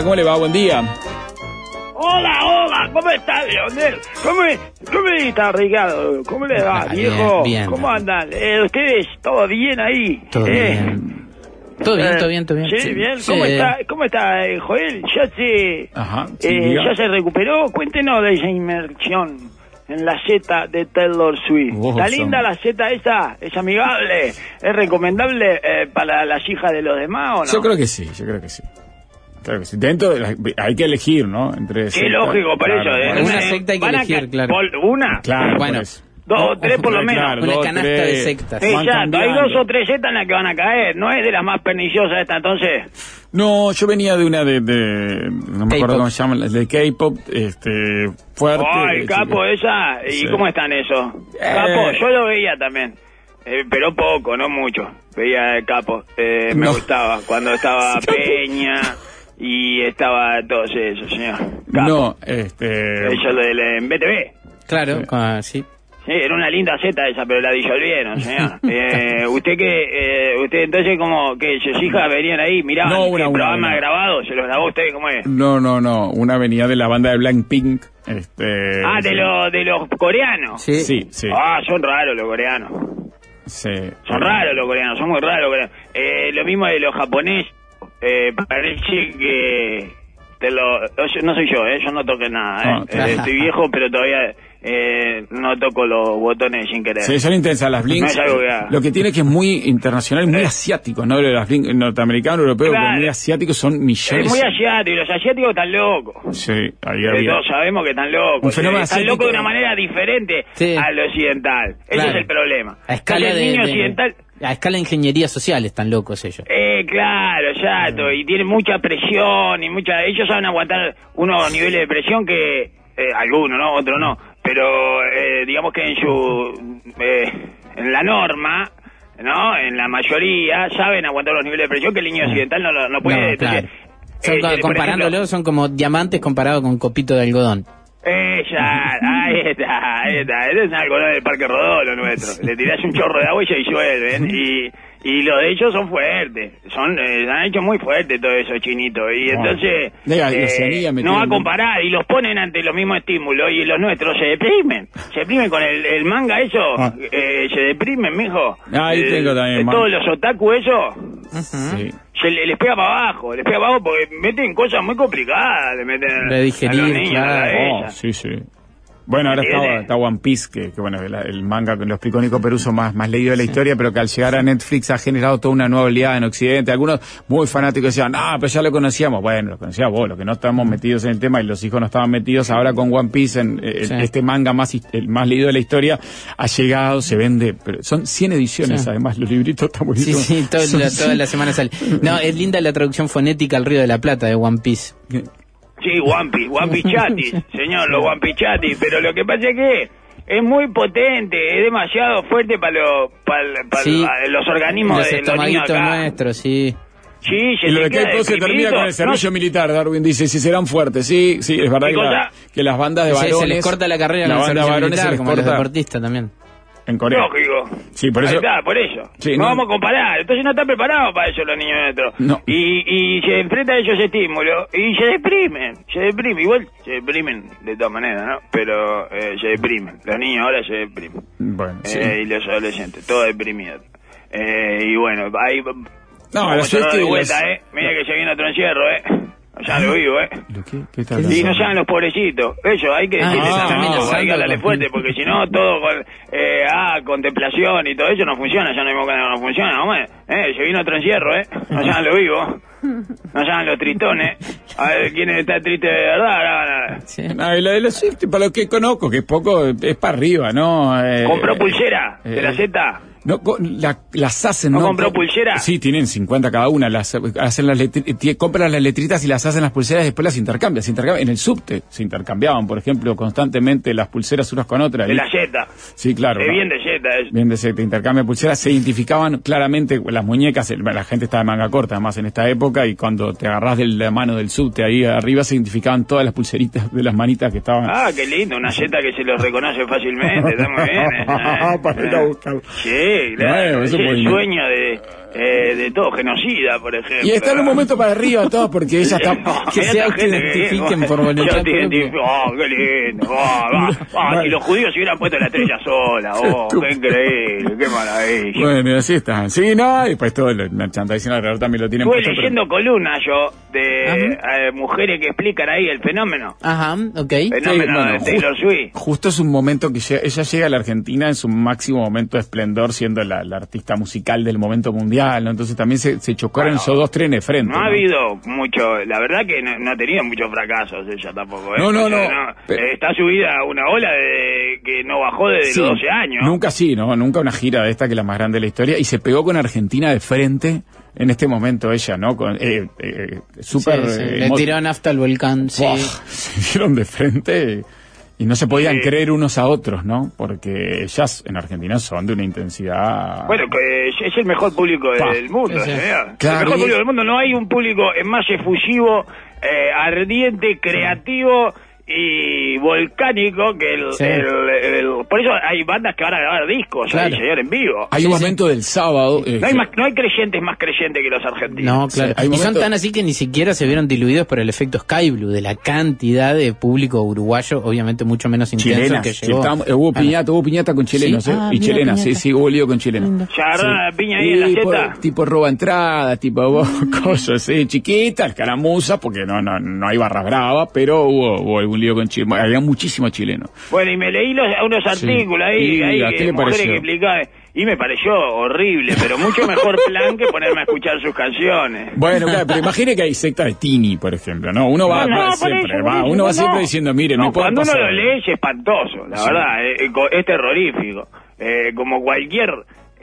¿Cómo le va? Buen día. Hola, hola, ¿cómo está Leonel? ¿Cómo, cómo está Ricardo? ¿Cómo le va, Ah, bien, viejo? bien. ¿Cómo andan? Eh, ¿Ustedes todo bien ahí? Todo Eh, bien. Todo bien, eh, todo bien, todo bien. Sí, bien. ¿Cómo Sí. está, cómo está eh, Joel? ¿Ya se, Ajá, sí, eh. ¿Ya se recuperó? Cuéntenos de esa inmersión en la Z de Taylor Swift. Vos ¿Está son- linda la Z esa? ¿Es amigable? ¿Es recomendable eh, para las hijas de los demás o no? Yo creo que sí, yo creo que sí. Que sí. Dentro de la- hay que elegir, ¿no? Entre Qué sectas. lógico, por Claro, eso. ¿eh? Una eso. secta hay que elegir, claro. ¿Una? Claro, Bueno. eso. Dos o tres por lo menos. Claro, Una dos, canasta tres. de sectas. Exacto, hay dos o tres zetas en las que van a caer, no es de las más perniciosas esta entonces. No, yo venía de una de, de- no me acuerdo cómo se llama, de K-pop, este, fuerte. Ay, de capo esa, ¿y Sí. cómo están esos? Eh. Capo, yo lo veía también, eh, pero poco, no mucho, veía el capo, eh, me No. gustaba, cuando estaba Sí. Peña y estaba todos esos, señor. Capo. No, este, Eso lo del en BTV. Claro, Sí. ah, sí. Sí, era una linda zeta esa, pero la disolvieron, señor. Eh, usted que, eh, usted entonces como que sus hijas venían ahí, miraban No, el una, una, programa una. grabado, se los grabó usted, ¿cómo es? no, no, no, una venía de la banda de Blackpink, este. Ah, de, sí. lo, de los coreanos. Sí. Sí, sí, Ah, son raros los coreanos. sí. Son raros los coreanos, son muy raros los coreanos. Eh, lo mismo de los japoneses. Eh, parece que... Te lo, no soy yo, ¿eh? Yo no toqué nada, ¿eh? Ah, claro. Eh, estoy viejo, pero todavía eh, no toco los botones sin querer. Sí, son intensas las Blinks. No que. Lo que tiene es que es muy internacional, muy Eh. asiático, ¿no? Las Blinks norteamericanos, europeos, Claro. pero muy asiáticos son millones. Es muy asiático, y los asiáticos están locos. Sí, ahí había. todos sabemos que están Un locos. fenómeno eh, están asiático. locos de una manera diferente Sí. al occidental. Ese Claro. es el problema. A escala Entonces, de, el niño de- occidental... a escala de ingeniería social están locos ellos. Eh, claro, exacto, y tienen mucha presión y mucha... Ellos saben aguantar unos niveles de presión que... eh, algunos, ¿no? Otros no. Pero eh, digamos que en su... eh, en la norma, ¿no? En la mayoría saben aguantar los niveles de presión que el niño occidental no, lo- no puede. No, Entonces, claro. Son, eh, por comparándolo, ejemplo, son como diamantes comparados con copito de algodón. Ella, ahí está, ahí está. Ese es algo del Parque Rodó, lo nuestro. Le tirás un chorro de agua y se disuelven. Y, y los de ellos son fuertes. Son, eh, han hecho muy fuerte todo eso, chinito. Y entonces, eh, no va a comparar. Y los ponen ante los mismos estímulos. Y los nuestros se deprimen. Se deprimen con el, el manga, eso. Ah. eh, se deprimen, mijo. Ahí Eh, tengo también eh. Todos los otaku, eso. Sí. Se le- les pega para abajo, les pega para abajo porque meten cosas muy complicadas, le meten De digerir, a los niños, a la claro. Oh, sí, sí. Bueno, ahora está, One Piece, que, que bueno, el, el manga que lo explicó Nico Peruso más, más leído de la historia, pero que al llegar a Netflix ha generado toda una nueva oleada en Occidente. Algunos muy fanáticos decían, ah, pero ya lo conocíamos. Bueno, lo conocíamos vos, los que no estamos metidos en el tema y los hijos no estaban metidos. Ahora con One Piece, en, eh, Sí. este manga más, el más leído de la historia, ha llegado, se vende, pero son 100 ediciones Sí. además, los libritos están Sí, buenísimos. sí, todo- Son la- 100. toda la semana sale. No, es linda la traducción fonética al Río de la Plata de One Piece. Sí, Wampi, Wampi Chatis, señor, los Wampi Chatis, pero lo que pasa es que es muy potente, es demasiado fuerte para los para, Sí. los organismos Los de los niños acá. nuestros, sí. Sí, se Y lo de K-pop se termina con el servicio No, militar, Darwin dice, si serán fuertes. Sí, sí, es verdad ¿Qué que, la- cosa? que las bandas de Se- varones... se les corta la carrera la de servicio varones se militar, les como a los corta deportistas también. En Corea. Lógico. Sí, por eso... Ahí está, por eso. Sí, no, no- vamos a comparar. Entonces no están preparados para eso los niños nuestros. No. Y, y se enfrentan a esos estímulos y se deprimen. Se deprimen. Igual se deprimen de todas maneras, ¿no? Pero eh, se deprimen. Los niños ahora se deprimen. Bueno, sí. Eh, y los adolescentes, todos deprimidos. Eh, y bueno, ahí... No, vuelta, las- ¿eh? Mira que se viene otro encierro, ¿eh? No sean los vivos, ¿eh? ¿Lo qué? ¿Qué está Y no sean los pobrecitos. Ellos hay que decirles ah, también, ah, hay que hablarle fuerte, porque si no, todo con, eh, ah, contemplación y todo eso no funciona. Ya no no funciona, hombre. Eh, se vino otro encierro, ¿eh? No sean los vivos. No sean los tritones. A ver quién está triste de verdad. Sí. No, y la de los Swift, para lo que conozco, que es poco, es para arriba, ¿no? Eh, ¿Compró pulsera de eh, la Z? No, la- las hacen, ¿No ¿no? compró Co- pulsera? Sí, tienen 50 cada una. Las, hacen las compran las letritas y las hacen las pulseras y después las intercambian. Se intercambian. En el subte se intercambiaban, por ejemplo, constantemente las pulseras unas con otras. De la Z. Sí, claro. Es ¿no? bien de Z eso. Bien de intercambio de pulseras, se identificaban claramente las muñecas, la gente estaba de manga corta además en esta época y cuando te agarrás de la mano del subte ahí arriba se identificaban todas las pulseritas de las manitas que estaban. Ah, qué lindo, una Z que se los reconoce fácilmente, está muy bien. eh. Para ir a buscar. Sí, claro, Bueno, eso el sueño de, eh, de todo genocida, por ejemplo. Y está en un momento para arriba todos porque ella está... Que Mirá se que- por voluntad Yo te identifico, oh, qué lindo, oh, va, Bueno. si los judíos se hubieran puesto la estrella sola, oh, qué increíble, qué maravilla. Bueno, y así están. Sí, no, y pues todo el merchandising alrededor también lo tienen Estuve puesto, pero- leyendo columnas yo de eh, mujeres que explican ahí el fenómeno. Ajá, ok. Fenómeno bueno, de Taylor ju- Swift. Justo es un momento que ella llega a la Argentina en su máximo momento de esplendor, siendo la, la artista musical del momento mundial, ¿no? Entonces también se, se chocaron Bueno, esos dos trenes frente. No ha ¿no? habido mucho, la verdad que no, no ha tenido muchos fracasos ella tampoco. ¿eh? No, no, O sea, no, pero- está subida a una ola de, que no bajó desde Sí, los 12 años. Nunca sí, ¿no? Nunca una gira de esta que es la más grande de la historia. Y se pegó con Argentina de frente en este momento ella, ¿no? Con, eh, eh, súper... Sí, sí, eh, Le tiró nafta al volcán, sí. Se dieron de frente y no se podían Sí. creer unos a otros, ¿no? Porque ellas en Argentina son de una intensidad... Bueno, que es, es el mejor público Pa. del mundo, señor. Claro, el mejor y- público del mundo. No hay un público más efusivo, eh, ardiente, creativo y volcánico que el, Sí. el- el- Por eso hay bandas que van a grabar discos, ahí, Claro. señor, en vivo. Hay Sí, un sí. momento del sábado... eh, No hay, más, no hay creyentes más creyentes que los argentinos. No, claro. Sí, hay y son tan así que ni siquiera se vieron diluidos por el efecto Sky Blue, de la cantidad de público uruguayo, obviamente mucho menos intenso chilenas. que sí, llegó. estábamos- eh, hubo piñata, hubo piñata con chilenos, Sí, ¿eh? ah, y mira, chilenas, sí, piñata. sí, hubo lío con chilenos. Piña ahí en la tipo, tipo roba entrada, tipo cosas, sí, chiquitas, escaramuzas, porque no, no, no hay barra brava, pero hubo, hubo algún lío con chilenos. Había muchísimos chilenos. Bueno, y me leí los, unos Sí. artículos ahí, Y, ahí ¿a que qué le mujeres pareció? que explicaban, y me pareció horrible, pero mucho mejor plan que ponerme a escuchar sus canciones. Bueno, claro, pero imagine que hay secta de Tini, por ejemplo, ¿no? Uno va, No, no, siempre, eso, va, uno va siempre diciendo, mire, No, me puede cuando pasar. uno lo lee es espantoso, la Sí. verdad, eh, eh, co- es terrorífico. Eh, como cualquier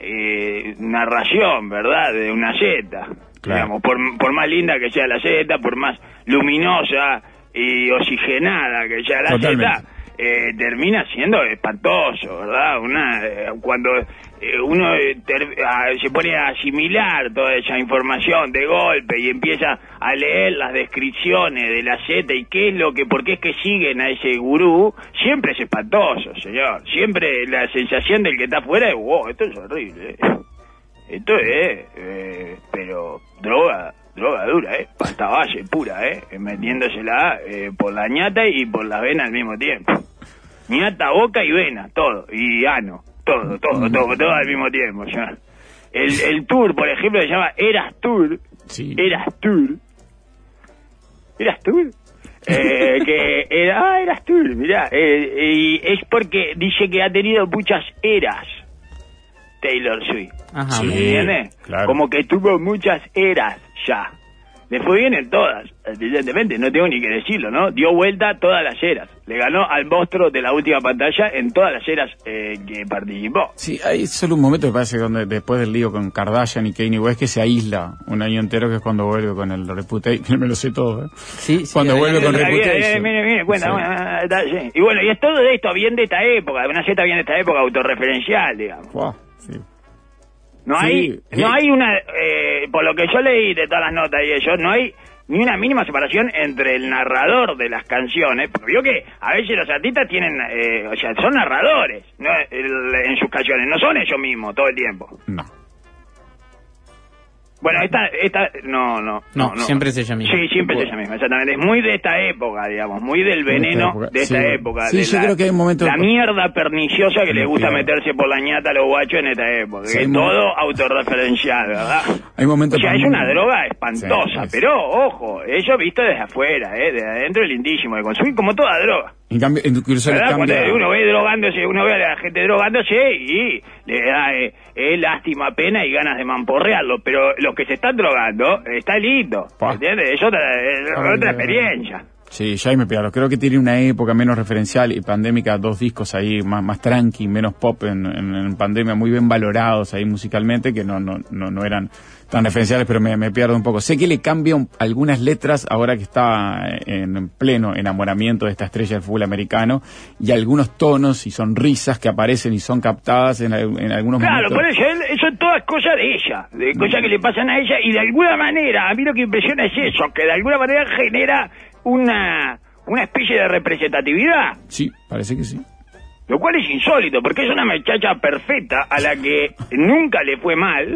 eh, narración, ¿verdad? De una seta. Claro. Digamos, por, por más linda que sea la seta, por más luminosa y oxigenada que sea la seta, eh, termina siendo espantoso, ¿verdad? Una, eh, cuando eh, uno eh, ter- a- se pone a asimilar toda esa información de golpe y empieza a leer las descripciones de la Z y qué es lo que, por qué es que siguen a ese gurú, siempre es espantoso, señor. Siempre la sensación del que está afuera es, wow, esto es horrible. Esto es, eh, pero droga, droga dura, ¿eh? Pasta base pura, ¿eh? Metiéndosela eh, por la ñata y por la vena al mismo tiempo. ñata, boca y vena, todo. Y ano, todo, todo, todo, todo al mismo tiempo. ya. El, el tour, por ejemplo, se llama Eras Tour. Sí. Eras Tour. Eras Tour. Eh, que era, ah, Eras Tour, mirá. eh, y es porque dice que ha tenido muchas eras. Taylor Swift. Ajá. Sí. ¿Entiendes? claro. Como que tuvo muchas eras ya. Le fue bien en todas, evidentemente, no tengo ni que decirlo, ¿no? Dio vuelta a todas las eras. Le ganó al monstruo de la última pantalla en todas las eras eh, que participó. Sí, hay solo un momento, me parece, donde después del lío con Kardashian y Kanye West, que se aísla un año entero, que es cuando vuelve con el Reputation. Me lo sé todo, ¿eh? Sí, sí, Cuando ahí- vuelve con Reputation. Mire, mire, cuenta, Sí. bueno, ah, está, sí. Y bueno, y es todo de esto bien de esta época, una Z bien de esta época autorreferencial, digamos. Sí. No hay, sí. no hay una, eh, por lo que yo leí de todas las notas y eso, no hay ni una mínima separación entre el narrador de las canciones, porque vio que a veces los artistas tienen, eh, o sea, son narradores no, El- en sus canciones, no son ellos mismos todo el tiempo. No. Bueno, esta, esta, no, no. No, siempre es ella misma. Sí, siempre es ella misma, exactamente. Es muy de esta época, digamos, muy del veneno época, de esta sí. época. Sí, de yo la, creo que hay un momento- La mierda perniciosa que le gusta Claro. meterse por la ñata a los guachos en esta época. Sí, que es todo autorreferencial, ¿verdad? Hay momentos O sea, es una droga espantosa, Sí, es- pero ojo, ello visto desde afuera, ¿eh? De adentro es lindísimo de consumir como toda droga. En cambio, cambia... uno ve drogándose, uno ve a la gente drogándose y le da eh, eh, lástima, pena y ganas de mamporrearlo. Pero los que se están drogando, está lindo. Pa. ¿Entiendes? Es otra, es Ay, otra experiencia. Sí, ya ahí me pegaron. Creo que tiene una época menos referencial y pandémica, dos discos ahí más, más tranqui, menos pop en, en- en pandemia, muy bien valorados ahí musicalmente, que no, no, no, no eran tan referenciales, pero me, me pierdo un poco. Sé que le cambia un- algunas letras ahora que está en pleno enamoramiento de esta estrella del fútbol americano y algunos tonos y sonrisas que aparecen y son captadas en, al- en algunos Claro, momentos. por eso él- es todas cosas de ella, de cosas que le pasan a ella y de alguna manera, a mí lo que impresiona es eso, que de alguna manera genera una, una especie de representatividad. Sí, parece que sí. Lo cual es insólito, porque es una muchacha perfecta a la que nunca le fue mal,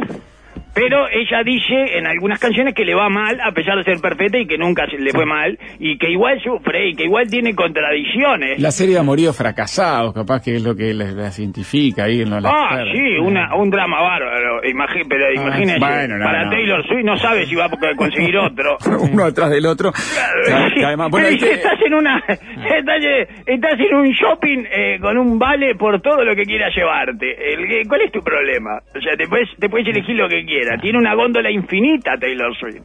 pero ella dice en algunas canciones que le va mal a pesar de ser perfecta y que nunca se le fue mal, y que igual sufre y que igual tiene contradicciones. La serie de amoríos fracasados, capaz que es lo que las, las identifica ahí en los Ah, sí, una, un drama bárbaro, imagi- pero imagínese, Ah, bueno, no, para no. Taylor Swift no sabe si va a conseguir otro. uno detrás del otro. Que- que además, bueno, estás en una estás, estás en un shopping eh, con un vale por todo lo que quieras llevarte. El que- ¿Cuál es tu problema? O sea, te puedes, te puedes elegir lo que quieras. Tiene una góndola infinita Taylor Swift.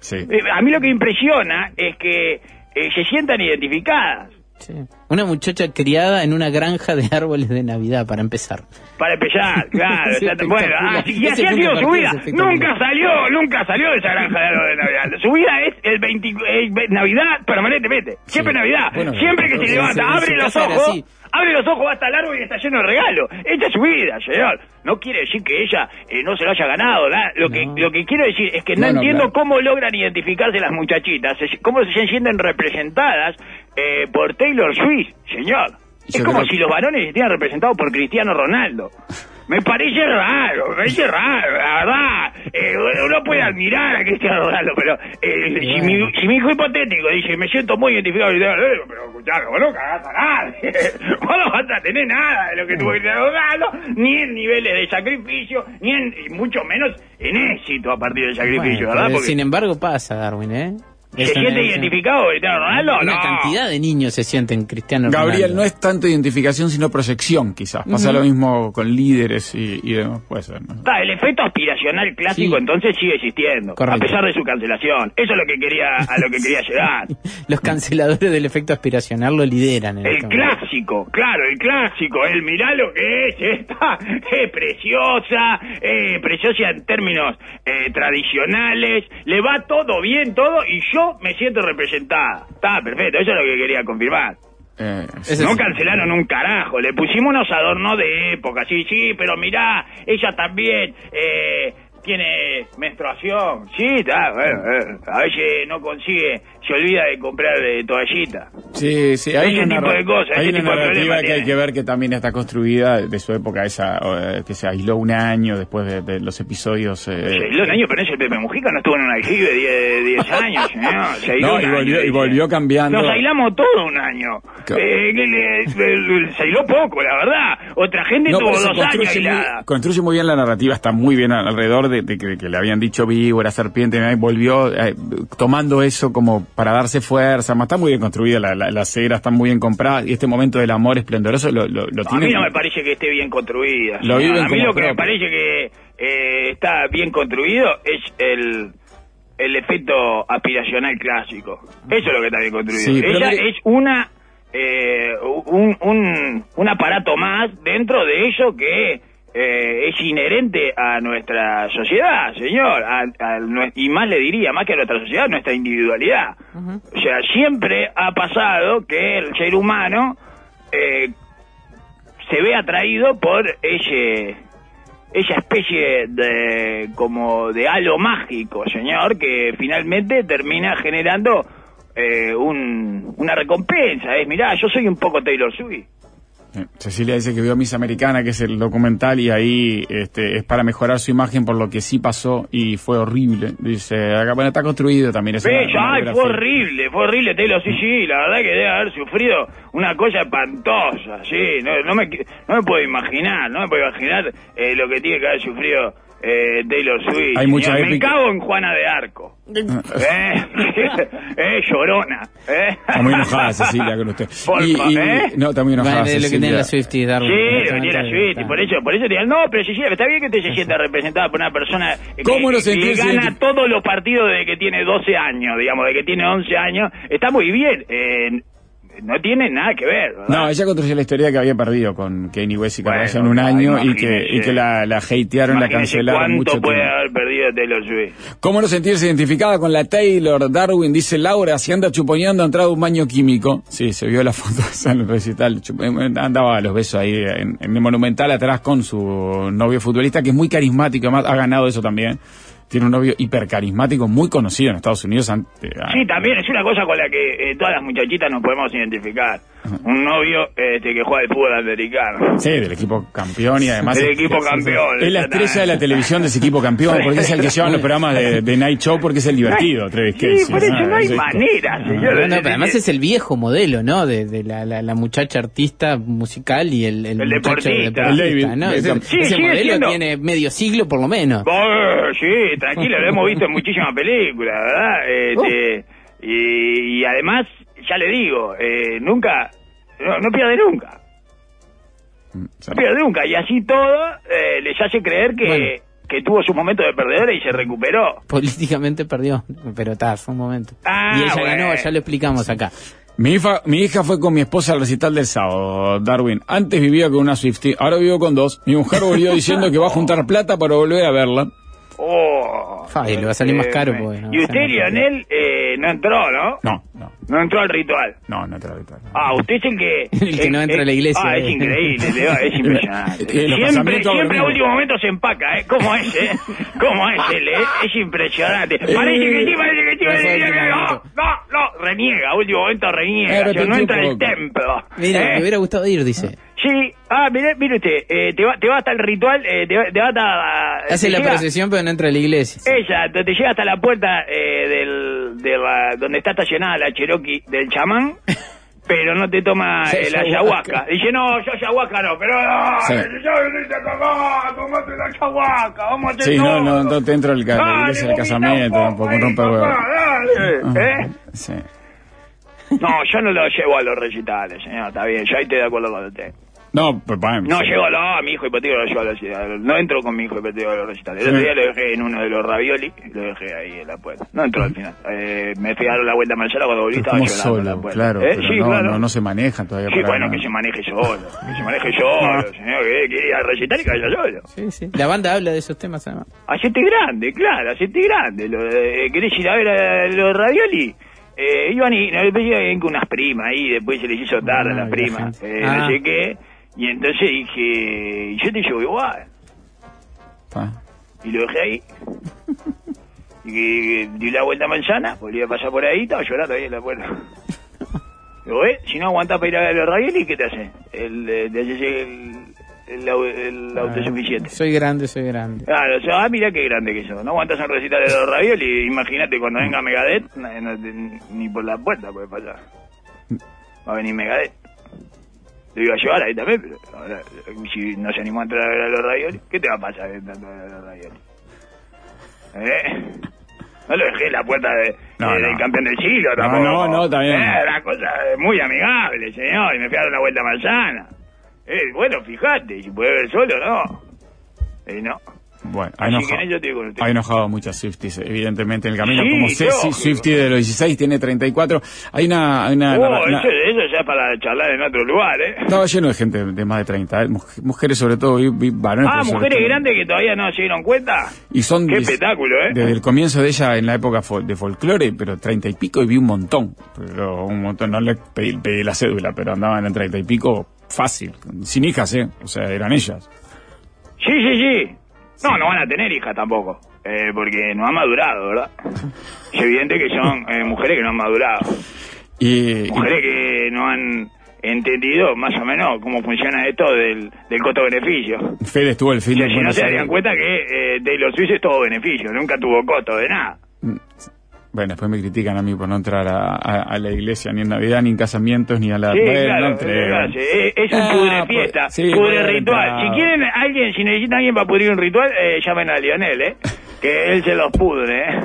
sí. Eh, a mí lo que impresiona es que eh, se sientan identificadas. Sí. Una muchacha criada en una granja de árboles de Navidad, para empezar. Para empezar, claro. Sí, bueno, así, y así ha sido su vida. Nunca salió, nunca salió de esa granja de árbol de Navidad. Su vida es el 20, eh, Navidad permanentemente. Siempre Sí. Navidad. Bueno, Siempre que se levanta, abre los ojos. Abre los ojos, va hasta el árbol y está lleno de regalos. Esta es su vida, señor. No quiere decir que ella eh, no se lo haya ganado. Lo, que, lo que quiero decir es que no, No, no, entiendo claro. cómo logran identificarse las muchachitas, cómo se sienten representadas eh, por Taylor Swift, señor. Yo Es como si los varones estuvieran representados por Cristiano Ronaldo. Me parece raro, me parece raro, la verdad. Eh, uno puede admirar a Cristiano Ronaldo, pero eh, si, mi, si mi hijo hipotético dice, me siento muy identificado, y digo, "Eh, pero escuchame, vos no cagás a nadie. vos no vas a tener nada de lo que tuvo Cristiano Ronaldo, ni en niveles de sacrificio, ni en, y mucho menos en éxito a partir del sacrificio, Bueno, ¿verdad? Porque sin embargo pasa, Darwin, ¿eh? ¿Se siente identificado Cristiano Ronaldo? Una no. cantidad de niños se sienten Cristiano Gabriel, no es tanto identificación, sino proyección, quizás. Pasa lo mismo con líderes y, y demás. Puede ser, ¿no? Está, el efecto aspiracional clásico Sí. entonces sigue existiendo, Correcto. a pesar de su cancelación. Eso es lo que quería, a lo que quería llegar. Los canceladores del efecto aspiracional lo lideran. En El este momento. clásico, claro, el clásico, el mirá lo que es esta, es preciosa, eh, preciosa en términos eh, tradicionales, le va todo bien, todo, y yo me siento representada. Está, perfecto, eso es lo que quería confirmar. Eh, no cancelaron un carajo, le pusimos unos adornos de época, sí, sí, pero mirá, ella también eh, tiene menstruación, sí, está, bueno, eh, a veces no consigue, se olvida de comprar eh, toallita. Sí, sí, hay Ese una, tipo de cosas, hay ese una tipo narrativa que hay que ver que también está construida de su época, esa eh, que se aisló un año después de, de los episodios. Se Eh, aisló un año, pero ese Pepe Mujica no estuvo en un aljibe de 10 años. Se aisló No, y año, volvió- y dice. volvió cambiando. Nos aislamos todo un año. Se aisló poco, la verdad. Otra gente no, tuvo se dos años muy, aislada. construye muy bien la narrativa, está muy bien alrededor de, de que, que le habían dicho víbora, serpiente, volvió eh, tomando eso como para darse fuerza, más está muy bien construida, la, la, la cera está muy bien comprada, y este momento del amor esplendoroso lo, lo, lo A tiene. mí no me parece que esté bien construida. Lo viven a mí lo que me parece que eh, está bien construido es el el efecto aspiracional clásico. Eso es lo que está bien construido. Sí, Ella mire- es una eh, un, un, un aparato más dentro de ello que eh, es inherente a nuestra sociedad, señor, a- y más le diría, más que a nuestra sociedad, nuestra individualidad. O sea, siempre ha pasado que el ser humano eh, se ve atraído por ese esa especie de como de halo mágico, señor, que finalmente termina generando eh, un, una recompensa. Es, mirá, yo soy un poco Taylor Swift. Cecilia dice que vio Miss Americana, que es el documental, y ahí este, es para mejorar su imagen por lo que sí pasó y fue horrible. Dice, acá bueno, está construido también. Es una- una ay, fue horrible, fue horrible, Taylor, sí, sí, la verdad que debe haber sufrido una cosa espantosa, sí, no, no, me, no me puedo imaginar, no me puedo imaginar eh, lo que tiene que haber sufrido eh, Taylor Swift. Hay mucha. Me cago en Juana de Arco. Eh, eh, llorona, eh. Está muy enojada Cecilia con usted. Por Y- y- ¿eh? No, está muy enojada Bueno, es lo que Cecilia. tiene la Swiftie, Darwin. Sí, lo que tiene la Swift, y está. por eso, por eso te digo, no, pero Cecilia, está bien que usted se sienta representada por una persona que, ¿Cómo no que gana todos los partidos desde que tiene 12 años, digamos, de que tiene 11 años, está muy bien, eh, no tiene nada que ver, ¿verdad? No, ella construyó la historia que había perdido con Kanye West y Bueno, Kardashian un año y que, y que la, la hatearon, la cancelaron cuánto mucho puede tiempo. haber perdido Taylor Swift. ¿Cómo no sentirse identificada con la Taylor? Darwin dice Laura, si anda chuponeando ha entrado un baño químico. Sí, se vio la foto en el recital. Eh, Andaba a los besos ahí en, en el Monumental atrás con su novio futbolista, que es muy carismático, además ha ganado eso también. Tiene un novio hipercarismático, muy conocido en Estados Unidos. Sí, también es una cosa con la que eh, todas las muchachitas nos podemos identificar. Un novio este, que juega al fútbol americano. Sí, del equipo campeón y además... Del equipo campeón, Es la estrella de la televisión de ese equipo campeón, porque es el que lleva en los programas de, de Night Show, porque es el divertido, Travis Sí, Kelce, por eso no hay Sí. manera, señor. No, no, pero además es el viejo modelo, ¿no? De, de la, la, la muchacha artista musical y el, el, El muchacho deportista. El David. ¿no? Ese, Sí, ese modelo siendo- tiene medio siglo por lo menos. Oh, sí, tranquilo, lo hemos visto en muchísimas películas, ¿verdad? Este, y, y además, ya le digo, eh, nunca, no, no pierde nunca, Sí. no pierde nunca, y así todo eh, les hace creer que, Bueno. que tuvo su momento de perdedora y se recuperó. Políticamente perdió, pero está, fue un momento. Ah, y ella bueno. ganó, ya lo explicamos acá. Mi hija, mi hija fue con mi esposa al recital del sábado, Darwin. Antes vivía con una Swiftie, ahora vivo con dos. Mi mujer volvió diciendo que va a juntar plata para volver a verla. Oh, le va a salir más caro, me- pues, no, y usted, Lionel, eh, no entró, ¿no? No, no, No entró al ritual. no, no te lo ahorita. Ah, usted es el que... El que no entra a la iglesia, Ah, es eh. increíble, Leo, es impresionante. Eh, siempre siempre a último momento se empaca, ¿eh? ¿Cómo es, eh? ¿Cómo es él, eh? Es impresionante. Parece que sí, parece que sí, parece que último no, no, no, reniega, a último momento reniega. Eh, no entra al templo. Mira, ¿eh? me hubiera gustado ir, dice. Sí, ah, mire, mire usted, eh, te, va, te va hasta el ritual, eh, te, va, te va hasta... Hace la llega- procesión, pero no entra a la iglesia. Exacto, te llega hasta la puerta eh, del, de la- donde está estacionada la Cherokee del chamán, pero no te toma Sí, eh, la ayahuasca. Dice, no, yo ayahuasca no, pero no, Sí. yo acá, tomate la ayahuasca, vamos a hacer Sí, no, no, no te entro la Dale, vomita casamiento, tampoco rompe huevo. dale, ¿eh? Sí. No, yo no lo llevo a los recitales, señor, está bien, yo ahí estoy de acuerdo con usted. No, pues pa- No llevo a, no, a mi hijo hipotético lo llevo a los. No entro con mi hijo hipotético a los recitales. El otro día lo dejé en uno de los ravioli, lo dejé ahí en la puerta. No entró al final. Eh, me fui a dar la vuelta a Marcela cuando volví estaba llorando en la solo, puerta. claro, ¿Eh? pero Sí, no, claro. no, no se manejan todavía. Sí, para bueno, nada. que se maneje solo, que se maneje solo, señor, que quiere ir a recitar y que vaya solo. Sí, sí. La banda habla de esos temas además. Hacete grande, claro, hacete grande. Lo, de- ¿Querés ir a ver a los ravioli? Eh, iban y no, después iban con unas primas ahí, después se les hizo tarde a Ah, las la primas, gente. eh, Ah. no sé qué. Y entonces dije, yo te llevo igual. Y lo dejé ahí. y di la vuelta a manzana, volví a pasar por ahí, estaba llorando ahí en la puerta. Digo, ¿eh? Si no aguantás para ir a los raviolis, ¿qué te hace? El, el, el, el autosuficiente. Soy grande, soy grande. Claro, o sea, ah, mira qué grande que sos. No aguantas un recital de los raviolis, imagínate cuando venga Megadeth, no- no te- ni por la puerta puede pasar. Va a venir Megadeth. Lo iba a llevar ahí también, pero ahora, si no se animó a entrar a ver a los raviolis, ¿qué te va a pasar entrando a los raviolis? ¿Eh? No lo dejé en la puerta de, No, de- no. del campeón del siglo No, tampoco. no, no, está bien. Eh, una cosa muy amigable, señor, y me fui a dar una vuelta a manzana. Eh, bueno, fíjate, si puede ver solo, no. Eh, no. Bueno, ha enojado, ha enojado a muchas Swifties, evidentemente, en el camino. Sí, como Ceci. Swiftie de los 16, tiene 34. Hay una... Hay una, Oh, una- eso, eso ya es para charlar en otro lugar, ¿eh? estaba lleno de gente de más de 30, eh, muj- mujeres sobre todo, y, y varones. ah, mujeres grandes que todavía no se dieron cuenta. Y son Qué des- espectáculo, ¿eh? Desde el comienzo de ella en la época fol- de folclore, pero treinta y pico y vi un montón. Pero un montón, no le pedí, pedí la cédula, pero andaban en treinta y pico fácil. Sin hijas, ¿eh? O sea, eran ellas. Sí, sí, sí. No, no van a tener hijas tampoco. Eh, porque no han madurado, ¿verdad? Es evidente que son eh, mujeres que no han madurado. Y, y- Mujeres que no han entendido más o menos cómo funciona esto del, del costo-beneficio. Fede estuvo el fin sea, de si no se darían cuenta que eh, Taylor Swift es todo beneficio, nunca tuvo costo de nada. Bueno, después me critican a mí por no entrar a, a- a la iglesia ni en Navidad, ni en casamientos, ni a la... Sí, bueno, claro, no claro, sí, es, un Ah, pudre pues, fiesta, sí, pudre ritual. entrar. Si quieren alguien, si necesitan alguien para pudrir un ritual, eh, llamen a Lionel, ¿eh? Que él se los pudre, ¿eh?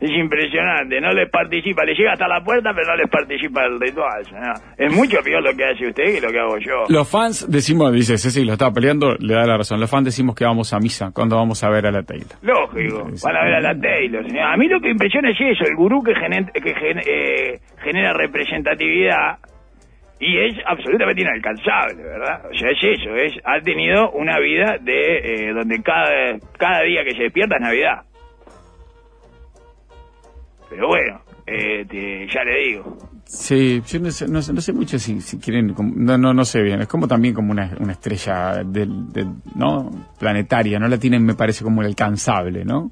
Es impresionante, no les participa, le llega hasta la puerta, pero no les participa el ritual. señor. Es mucho peor lo que hace usted que lo que hago yo. Los fans decimos, dice Ceci, lo estaba peleando, le da la razón. Los fans decimos que vamos a misa cuando vamos a ver a la Taylor. Lógico, Sí, van a ver a la Taylor. señor. A mí lo que impresiona es eso, el gurú que, gene- que gen- eh, genera representatividad y es absolutamente inalcanzable, ¿verdad? O sea, es eso, es ha tenido una vida de eh, donde cada, cada día que se despierta es Navidad. Pero bueno, eh, ya le digo. Sí, yo no sé, no sé, no sé mucho si, si quieren, no, no, no sé bien, es como también como una, una estrella del, del- ¿no? planetaria, no la tienen, me parece, como el alcanzable, ¿no?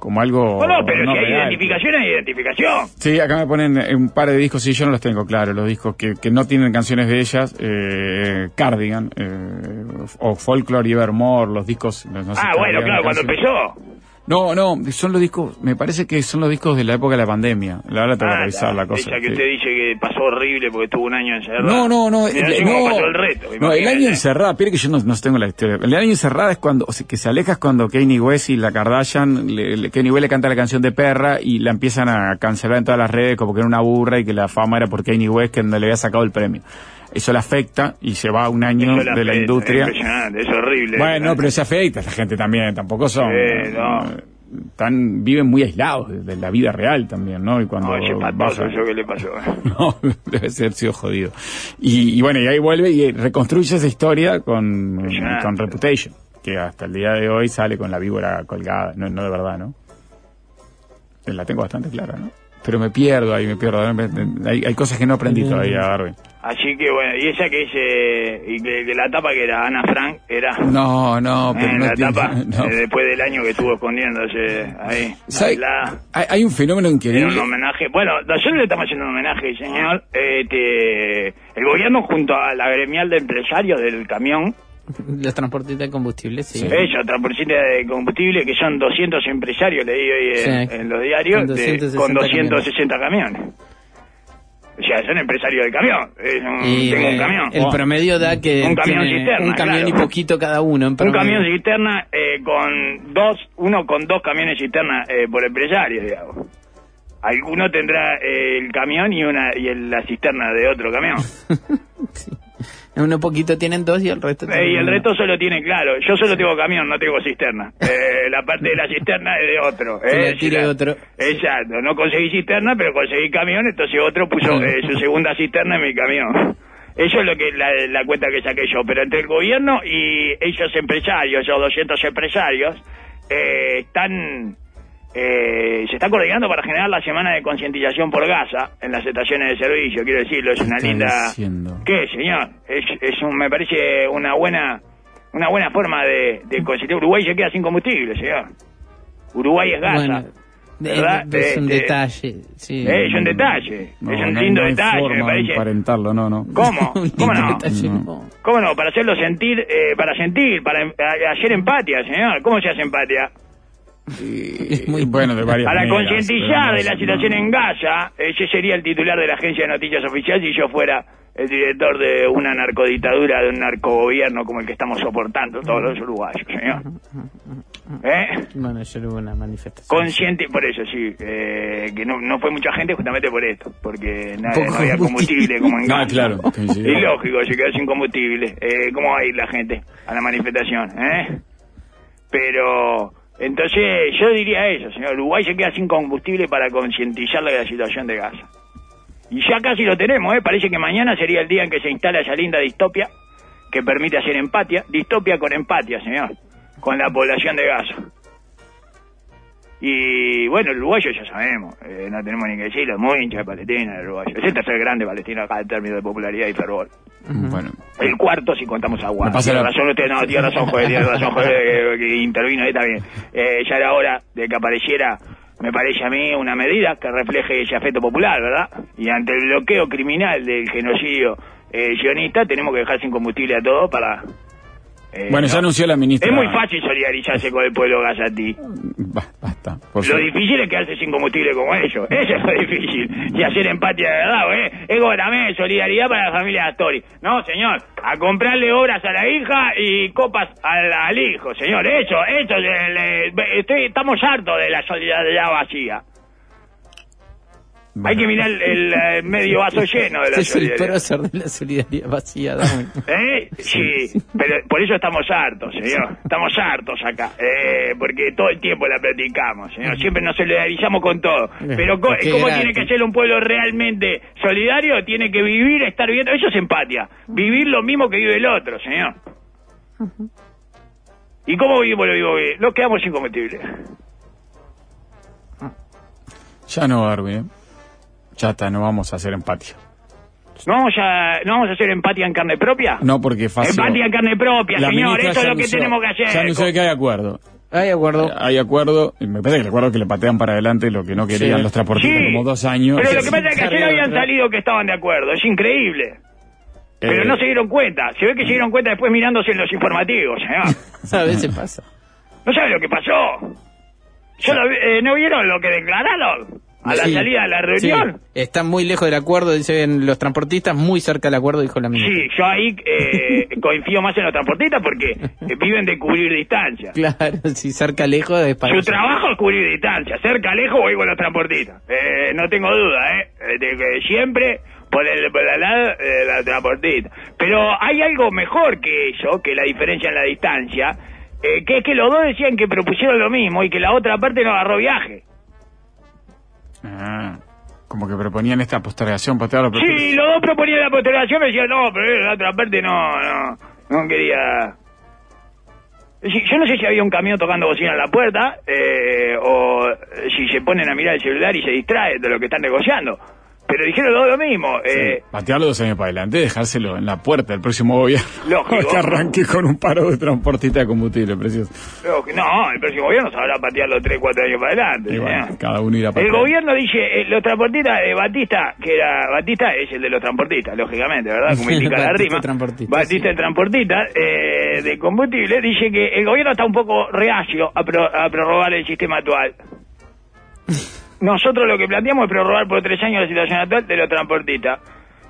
Como algo... No, no, pero no si hay identificación, hay identificación. Sí, acá me ponen eh, un par de discos, sí, yo no los tengo, claro, los discos que, que no tienen canciones de ellas, eh, Cardigan, eh, o Folklore y Evermore, los discos... no sé, ah, bueno, claro, cuando empezó. No, no, son los discos, me parece que son los discos de la época de la pandemia, la verdad tengo que Ah, revisar la cosa. Esa que sí. usted dice que pasó horrible porque estuvo un año encerrado. No, no, no. El- no, pasó el reto. no, el año encerrado, pide que yo no, no tengo la historia. El año encerrado es cuando, o sea, que se aleja es cuando Kanye West y la Kardashian, le, le- Kanye West le canta la canción de perra y la empiezan a cancelar en todas las redes como que era una burra y que la fama era por Kanye West que no le había sacado el premio. Eso le afecta y se va un año de la industria. Es impresionante, es horrible. Bueno, pero se afecta la gente también, tampoco son. Sí, no. eh, Tan, viven muy aislados de, la vida real también, ¿no? Y cuando No, ese patoso, baja- ¿eso qué le pasó? no, debe ser sido jodido. Y, y bueno, y ahí vuelve y reconstruye esa historia con, con Reputation, que hasta el día de hoy sale con la víbora colgada, no, no de verdad, ¿no? La tengo bastante clara, ¿no? Pero me pierdo ahí, me pierdo. Hay, hay cosas que no aprendí todavía, Darwin. Así que bueno, y esa que es, eh, y que, que la tapa que era Ana Frank, era... No, no, pero eh, no la tiene- tapa, no. eh, después del año que estuvo escondiéndose ahí. ¿Sabe? la- Hay, hay un fenómeno increíble. un homenaje. Bueno, nosotros le estamos haciendo un homenaje, señor. Este, el gobierno junto a la gremial de empresarios del camión, Los transportistas de combustible, sí. Sí. ellos, transportistas de combustible, que son 200 empresarios, leí hoy en, Sí. en los diarios, Con de- 260 con 260 camiones. O sea, son empresarios del camión. Un- Y tengo un eh, camión. el promedio da que Un camión cisterna, un camión claro. y poquito cada uno. en Un camión cisterna eh, con dos, uno con dos camiones cisterna eh, por empresario, digamos. Alguno tendrá eh, el camión y una y el- la cisterna de otro camión. Uno poquito tienen dos y el resto Eh, y el resto solo tiene claro. Yo solo tengo camión, no tengo cisterna. Eh, la parte de la cisterna es de otro. Eh, si la- otro. Exacto. No conseguí cisterna, pero conseguí camión, entonces otro puso eh, su segunda cisterna en mi camión. Eso es lo que la, la cuenta que saqué yo. Pero entre el gobierno y ellos empresarios, esos 200 empresarios, eh, están eh, se está coordinando para generar la semana de concientización por Gaza en las estaciones de servicio. Quiero decirlo, es una linda. diciendo? ¿Qué, señor? Es, es un, me parece una buena una buena forma de, de concientizar. Uruguay se queda sin combustible, señor. Uruguay es Gaza. Bueno, es un Este, detalle. Sí. eh, es un detalle. No, es un no- lindo no detalle, me forma parece. no, no. ¿Cómo? ¿Cómo no? detalle, No. no. ¿Cómo no? Para hacerlo sentir, eh, para sentir, para hacer empatía, señor. ¿Cómo se hace empatía? Es muy bueno, de varias Para concientizar de la situación en Gaza, ese sería el titular de la agencia de noticias oficial si yo fuera el director de una narcodictadura, de un narcogobierno como el que estamos soportando todos los uruguayos, señor. ¿Eh? Bueno, ayer hubo una manifestación. Consciente, por eso sí, eh, que no, no fue mucha gente justamente por esto, porque no, Poco no había combustible como en Ah, claro. Es lógico, se quedó sin combustible. Eh, ¿Cómo va a ir la gente a la manifestación? ¿Eh? Pero, entonces, yo diría eso, señor. Uruguay se queda sin combustible para concientizar la situación de Gaza. Y ya casi lo tenemos, ¿eh? Parece que mañana sería el día en que se instala esa linda distopia que permite hacer empatia. Distopia con empatia, señor. Con la población de Gaza. Y bueno, el uruguayo ya sabemos, eh, no tenemos ni que decirlo, es muy hincha de Palestina el uruguayo. Es el tercer grande Palestina acá en términos de popularidad y fervor. Bueno, El cuarto si contamos Tiene la- razón usted, no, tiene razón, joder, tiene razón, joder, que, que intervino ahí también. Eh, ya era hora de que apareciera, me parece a mí, una medida que refleje ese afecto popular, ¿verdad? Y ante el bloqueo criminal del genocidio eh, sionistas, tenemos que dejar sin combustible a todos para... eh, Bueno, ya no. anunció la ministra. Es muy fácil solidarizarse con el pueblo gazatí. Ba- Basta. por Lo difícil es quedarse sin combustible como ellos. Eso es lo difícil. Y hacer empatía de verdad, ¿eh? Como también solidaridad para la familia Astori. No, señor. A comprarle obras a la hija y copas al, al hijo, señor. Eso, eso. le- le- estoy- estamos hartos de la solidaridad vacía. Hay que mirar el, el, eh, medio vaso lleno de la es el solidaridad. prócer de la solidaridad vacía. dame. ¿Eh? Sí, pero por eso estamos hartos, señor. Estamos hartos acá. Eh, porque todo el tiempo la practicamos, señor. Siempre nos solidarizamos con todo. Pero co- ¿cómo tiene que ser un pueblo realmente solidario? Tiene que vivir, estar viendo. Eso es empatía. Vivir lo mismo que vive el otro, señor. ¿Y cómo vivimos lo vive? Nos quedamos sin combustible. Ya no, Darwin. Ya está, no vamos a hacer empatía. ¿No vamos a, no vamos a hacer empatía en carne propia? No, porque es fácil. Empatía en carne propia, La señor. Eso es lo que anunció- tenemos que hacer. Ya anunció que hay acuerdo. Ay, de acuerdo. Hay acuerdo. y Me parece que el acuerdo que le patean para adelante lo que no querían Sí. los transportistas Sí, como dos años. Pero lo que pasa es que ayer habían salido que estaban de acuerdo. Es increíble. Pero Eh, no se dieron cuenta. Se ve que se dieron cuenta después mirándose en los informativos. señor. A veces pasa. ¿No sabe lo que pasó? Yo lo vi- eh, ¿No vieron lo que declararon? A la Sí. salida de la reunión. Sí, Están muy lejos del acuerdo, dicen los transportistas, muy cerca del acuerdo, dijo la ministra. Sí, yo ahí eh, confío más en los transportistas porque eh, viven de cubrir distancia. Claro, si cerca lejos para Su trabajo es cubrir distancia. Cerca, lejos, voy con los transportistas. Eh, no tengo duda, ¿eh? Eh, De que siempre por el, por el lado de la transportista. Pero hay algo mejor que eso, que la diferencia en la distancia, eh, que es que los dos decían que propusieron lo mismo y que la otra parte no agarró viaje. Ah, como que proponían esta postergación, postergarlo. pero- Sí, los dos proponían la postergación y decían, no, pero la otra parte no, no, no quería... Yo no sé si había un camión tocando bocina en la puerta eh, o si se ponen a mirar el celular y se distraen de lo que están negociando. Pero dijeron todo lo mismo. Eh, Patearlo dos años para adelante, dejárselo en la puerta del próximo gobierno. Lógico. que arranque con un paro de transportista de combustible, precioso. No, el próximo gobierno sabrá patearlo 3, 4 años para adelante. Y bueno, señor. cada uno irá para El gobierno dice, eh, los transportistas, eh, Batista, que era, Batista es el de los transportistas, lógicamente, ¿verdad? Como indica la Batista rima. transportista, Batista sí. el transportista, eh, de combustible, dice que el gobierno está un poco reacio a, pro- a prorrogar el sistema actual. Nosotros lo que planteamos es prorrogar por tres años la situación actual de los transportistas.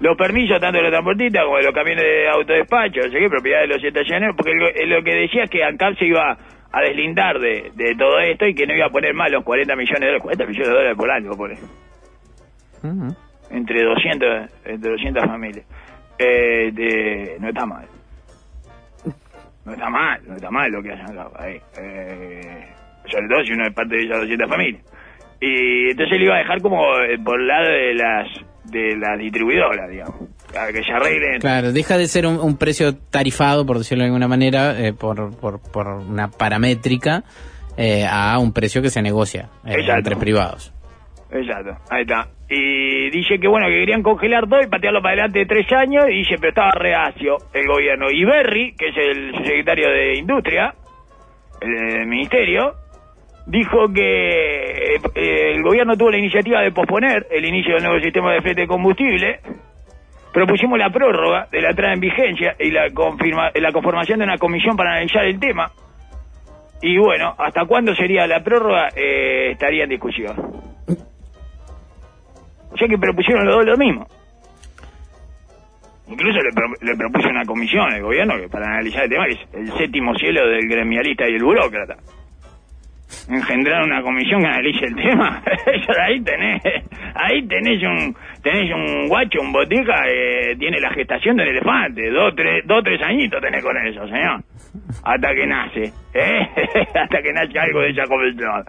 Los permisos tanto de los transportistas como de los camiones de autodespacho, no sé qué, propiedad de los estacioneros, porque lo, eh, lo que decía es que ANCAP se iba a deslindar de, de todo esto y que no iba a poner más los 40 millones de dólares, 40 millones de dólares por año, pone Ujú. entre 200, entre 200 familias. Eh, de- no está mal. No está mal, no está mal lo que hacen acá. ahí. Eh, sobre todo si uno es parte de esas 200 familias. Y entonces le iba a dejar como eh, por el lado de las de las distribuidoras, digamos. Para que se arreglen. Claro, deja de ser un, un precio tarifado, por decirlo de alguna manera, eh, por, por, por una paramétrica, eh, a un precio que se negocia eh, entre privados. Exacto, ahí está. Y dice que bueno, que querían congelar todo y patearlo para adelante de tres años, y dice, pero estaba reacio el gobierno. Y Berry, que es el secretario de Industria, el, ministerio, dijo que eh, el gobierno tuvo la iniciativa de posponer el inicio del nuevo sistema de flete de combustible. Propusimos la prórroga de la entrada en vigencia y la, confirma, la conformación de una comisión para analizar el tema. Y bueno, ¿hasta cuándo sería la prórroga? Eh, estaría en discusión. O sea que propusieron los dos lo mismo. Incluso le, pro- le propuso una comisión al gobierno para analizar el tema, es el séptimo cielo del gremialista y el burócrata. Engendrar una comisión que analice el tema. Ahí tenés, ahí tenés un, tenés un guacho, un botica, que tiene la gestación del elefante. Dos, tres, dos, tres añitos tenés con eso, señor. Hasta que nace, ¿eh? Hasta que nace algo de esa comisión.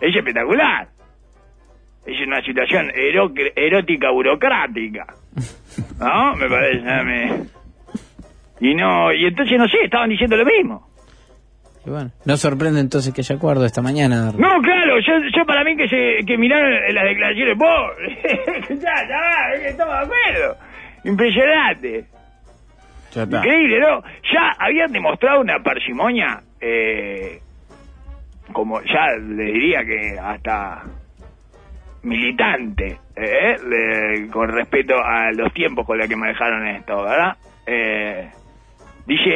Es espectacular. Es una situación erótica burocrática. ¿No? Me parece. a mí. Y no, y entonces no sé, estaban diciendo lo mismo. Y bueno, no sorprende entonces que haya acuerdo esta mañana. No, claro, yo, yo para mí que se que miraron las declaraciones, vos, ya, ya, es que estamos de acuerdo. Impresionante. Ya está. Increíble, ¿no? Ya habían demostrado una parsimonia, eh, como ya le diría que hasta militante, ¿eh? De- con respecto a los tiempos con los que manejaron esto, ¿verdad? Eh, dice,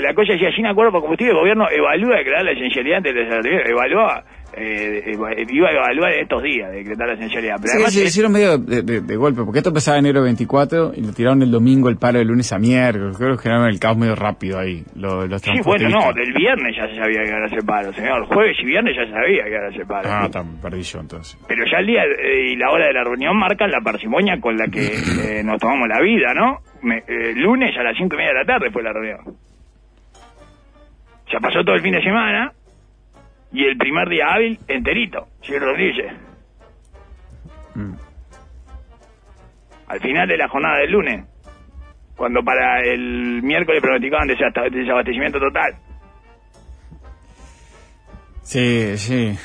la cosa decía, sin acuerdo por combustible, el gobierno evalúa declarar la esencialidad de desarrollar, evalúa, eh, eva- iba a evaluar en estos días decretar la esencialidad. Pero Sí, además se es- hicieron medio de, de- de golpe, porque esto empezaba enero 24 y lo tiraron el domingo el paro de lunes a miércoles. Creo que generaron el caos medio rápido ahí, lo- los Sí, bueno, no, del viernes ya se sabía que iba a hacer paro, señor. Jueves y viernes ya se sabía que iba a hacer paro. Ah, tan perdí yo entonces. Pero ya el día eh, y la hora de la reunión marcan la parsimonia con la que eh, nos tomamos la vida, ¿no? Me- eh, lunes a las cinco y media de la tarde fue la reunión. Ya pasó todo el fin de semana y el primer día hábil enterito, señor Rodríguez. Mm. Al final de la jornada del lunes, cuando para el miércoles pronosticaban desabastecimiento total. Sí, sí.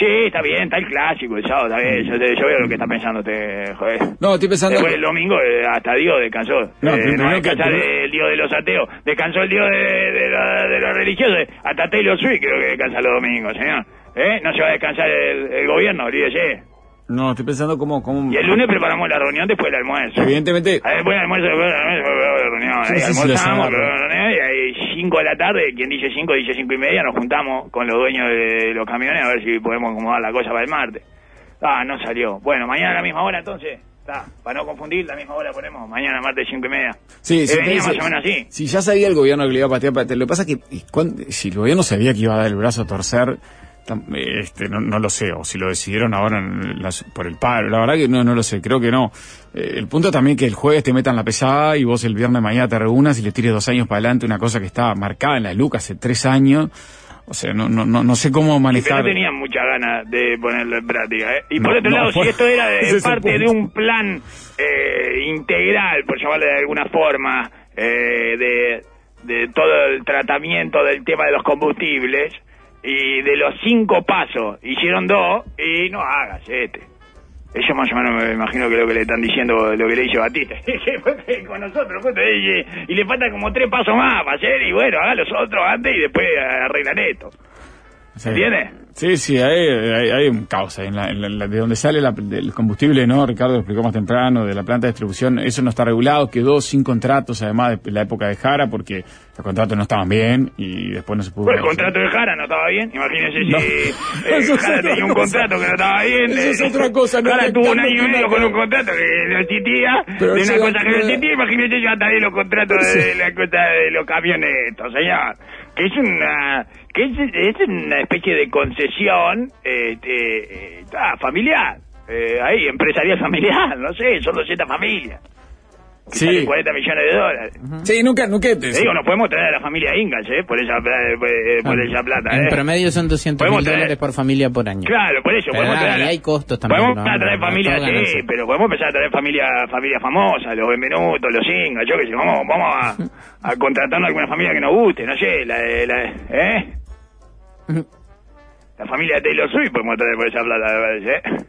Sí, está bien, está el clásico, el sábado, está bien, yo, yo veo lo que está pensando usted, joder. No, estoy pensando... Después el domingo eh, hasta Dios descansó. No, Eh, no que- el Dios de los ateos. Descansó el Dios de, de, la- de los religiosos. Hasta Taylor Swift creo que descansa los domingos, señor. ¿Eh? No se va a descansar el, el gobierno, olvídese. No, estoy pensando cómo... cómo... Y el lunes preparamos la reunión después del almuerzo. Evidentemente... Ah, Después del almuerzo, después del almuerzo, después de la reunión. Sí, Ahí sí, sí, almorzamos, reunión, y ahí 5 de la tarde, quien dice 5 dice 5 y media, nos juntamos con los dueños de los camiones a ver si podemos acomodar la cosa para el martes. Ah, no salió. Bueno, mañana a la misma hora entonces. Está, para no confundir, la misma hora ponemos mañana martes 5 y media. Sí, Eh, sí, sí, más sí. o menos así. Si ya sabía el gobierno que le iba a patear. Lo que pasa es que y cuan- si el gobierno sabía que iba a dar el brazo a torcer, este, no, no lo sé, o si lo decidieron ahora en las- por el paro. La verdad que no, no lo sé, creo que no. Eh, el punto también que el jueves te metan la pesada y vos el viernes mañana te reúnas y le tires dos años para adelante una cosa que está marcada en la Luca hace tres años. O sea, no, no, no, no sé cómo manejar. no tenían muchas ganas de ponerlo en práctica. ¿eh? Y No, por otro no, lado, por- si esto era de- parte de un plan eh, integral, por llamarle de alguna forma, eh, de, de todo el tratamiento del tema de los combustibles, y de los cinco pasos hicieron dos, y no hagas este. Eso más o menos me imagino que lo que le están diciendo, lo que le dice Batista. Con nosotros, justo, y, y le faltan como tres pasos más para hacer, y bueno, haga los otros antes y después arreglan esto. Sí. ¿Entiendes? Sí, sí, hay, hay, hay un caos ahí en la, en la- de donde sale la- el combustible, ¿no? Ricardo lo explicó más temprano, de la planta de distribución, eso no está regulado, quedó sin contratos, además de la época de Jara, porque los contratos no estaban bien y después no se pudo... Pues el contrato de Jara no estaba bien. Imagínense No. si eh, es Jara tenía un cosa. contrato que no estaba bien. Eso es eh, otra cosa, no Jara tuvo un año y medio con un contrato que no existía, Pero de una cosa que no existía. Imagínense ya también los contratos Pero de sí. la cosa de los camionetos, señor. Es una que es, es una especie de concesión este, eh, ah, familiar. Eh, ahí, familiar, no sé, son 200 familias. Que Sí. salen 40 millones de dólares. Sí, nunca, nunca... te- digo, nos podemos traer a la familia Ingalls, ¿eh? Por esa, pla- por, eh, por esa plata, En ¿eh? promedio son 200 mil traer- dólares por familia por año. Claro, por eso, Pero podemos nada, traer... y hay costos también, Podemos ¿no? empezar a traer No, no, familias, todo sí, pero podemos empezar a traer familia, familia famosa, los Benvenutos, los Ingalls, yo qué sé, vamos, vamos a, a contratarnos a alguna familia que nos guste, no sé, la de... La, de- ¿Eh? La familia de Taylor Swift podemos traer por esa plata, me parece, ¿eh?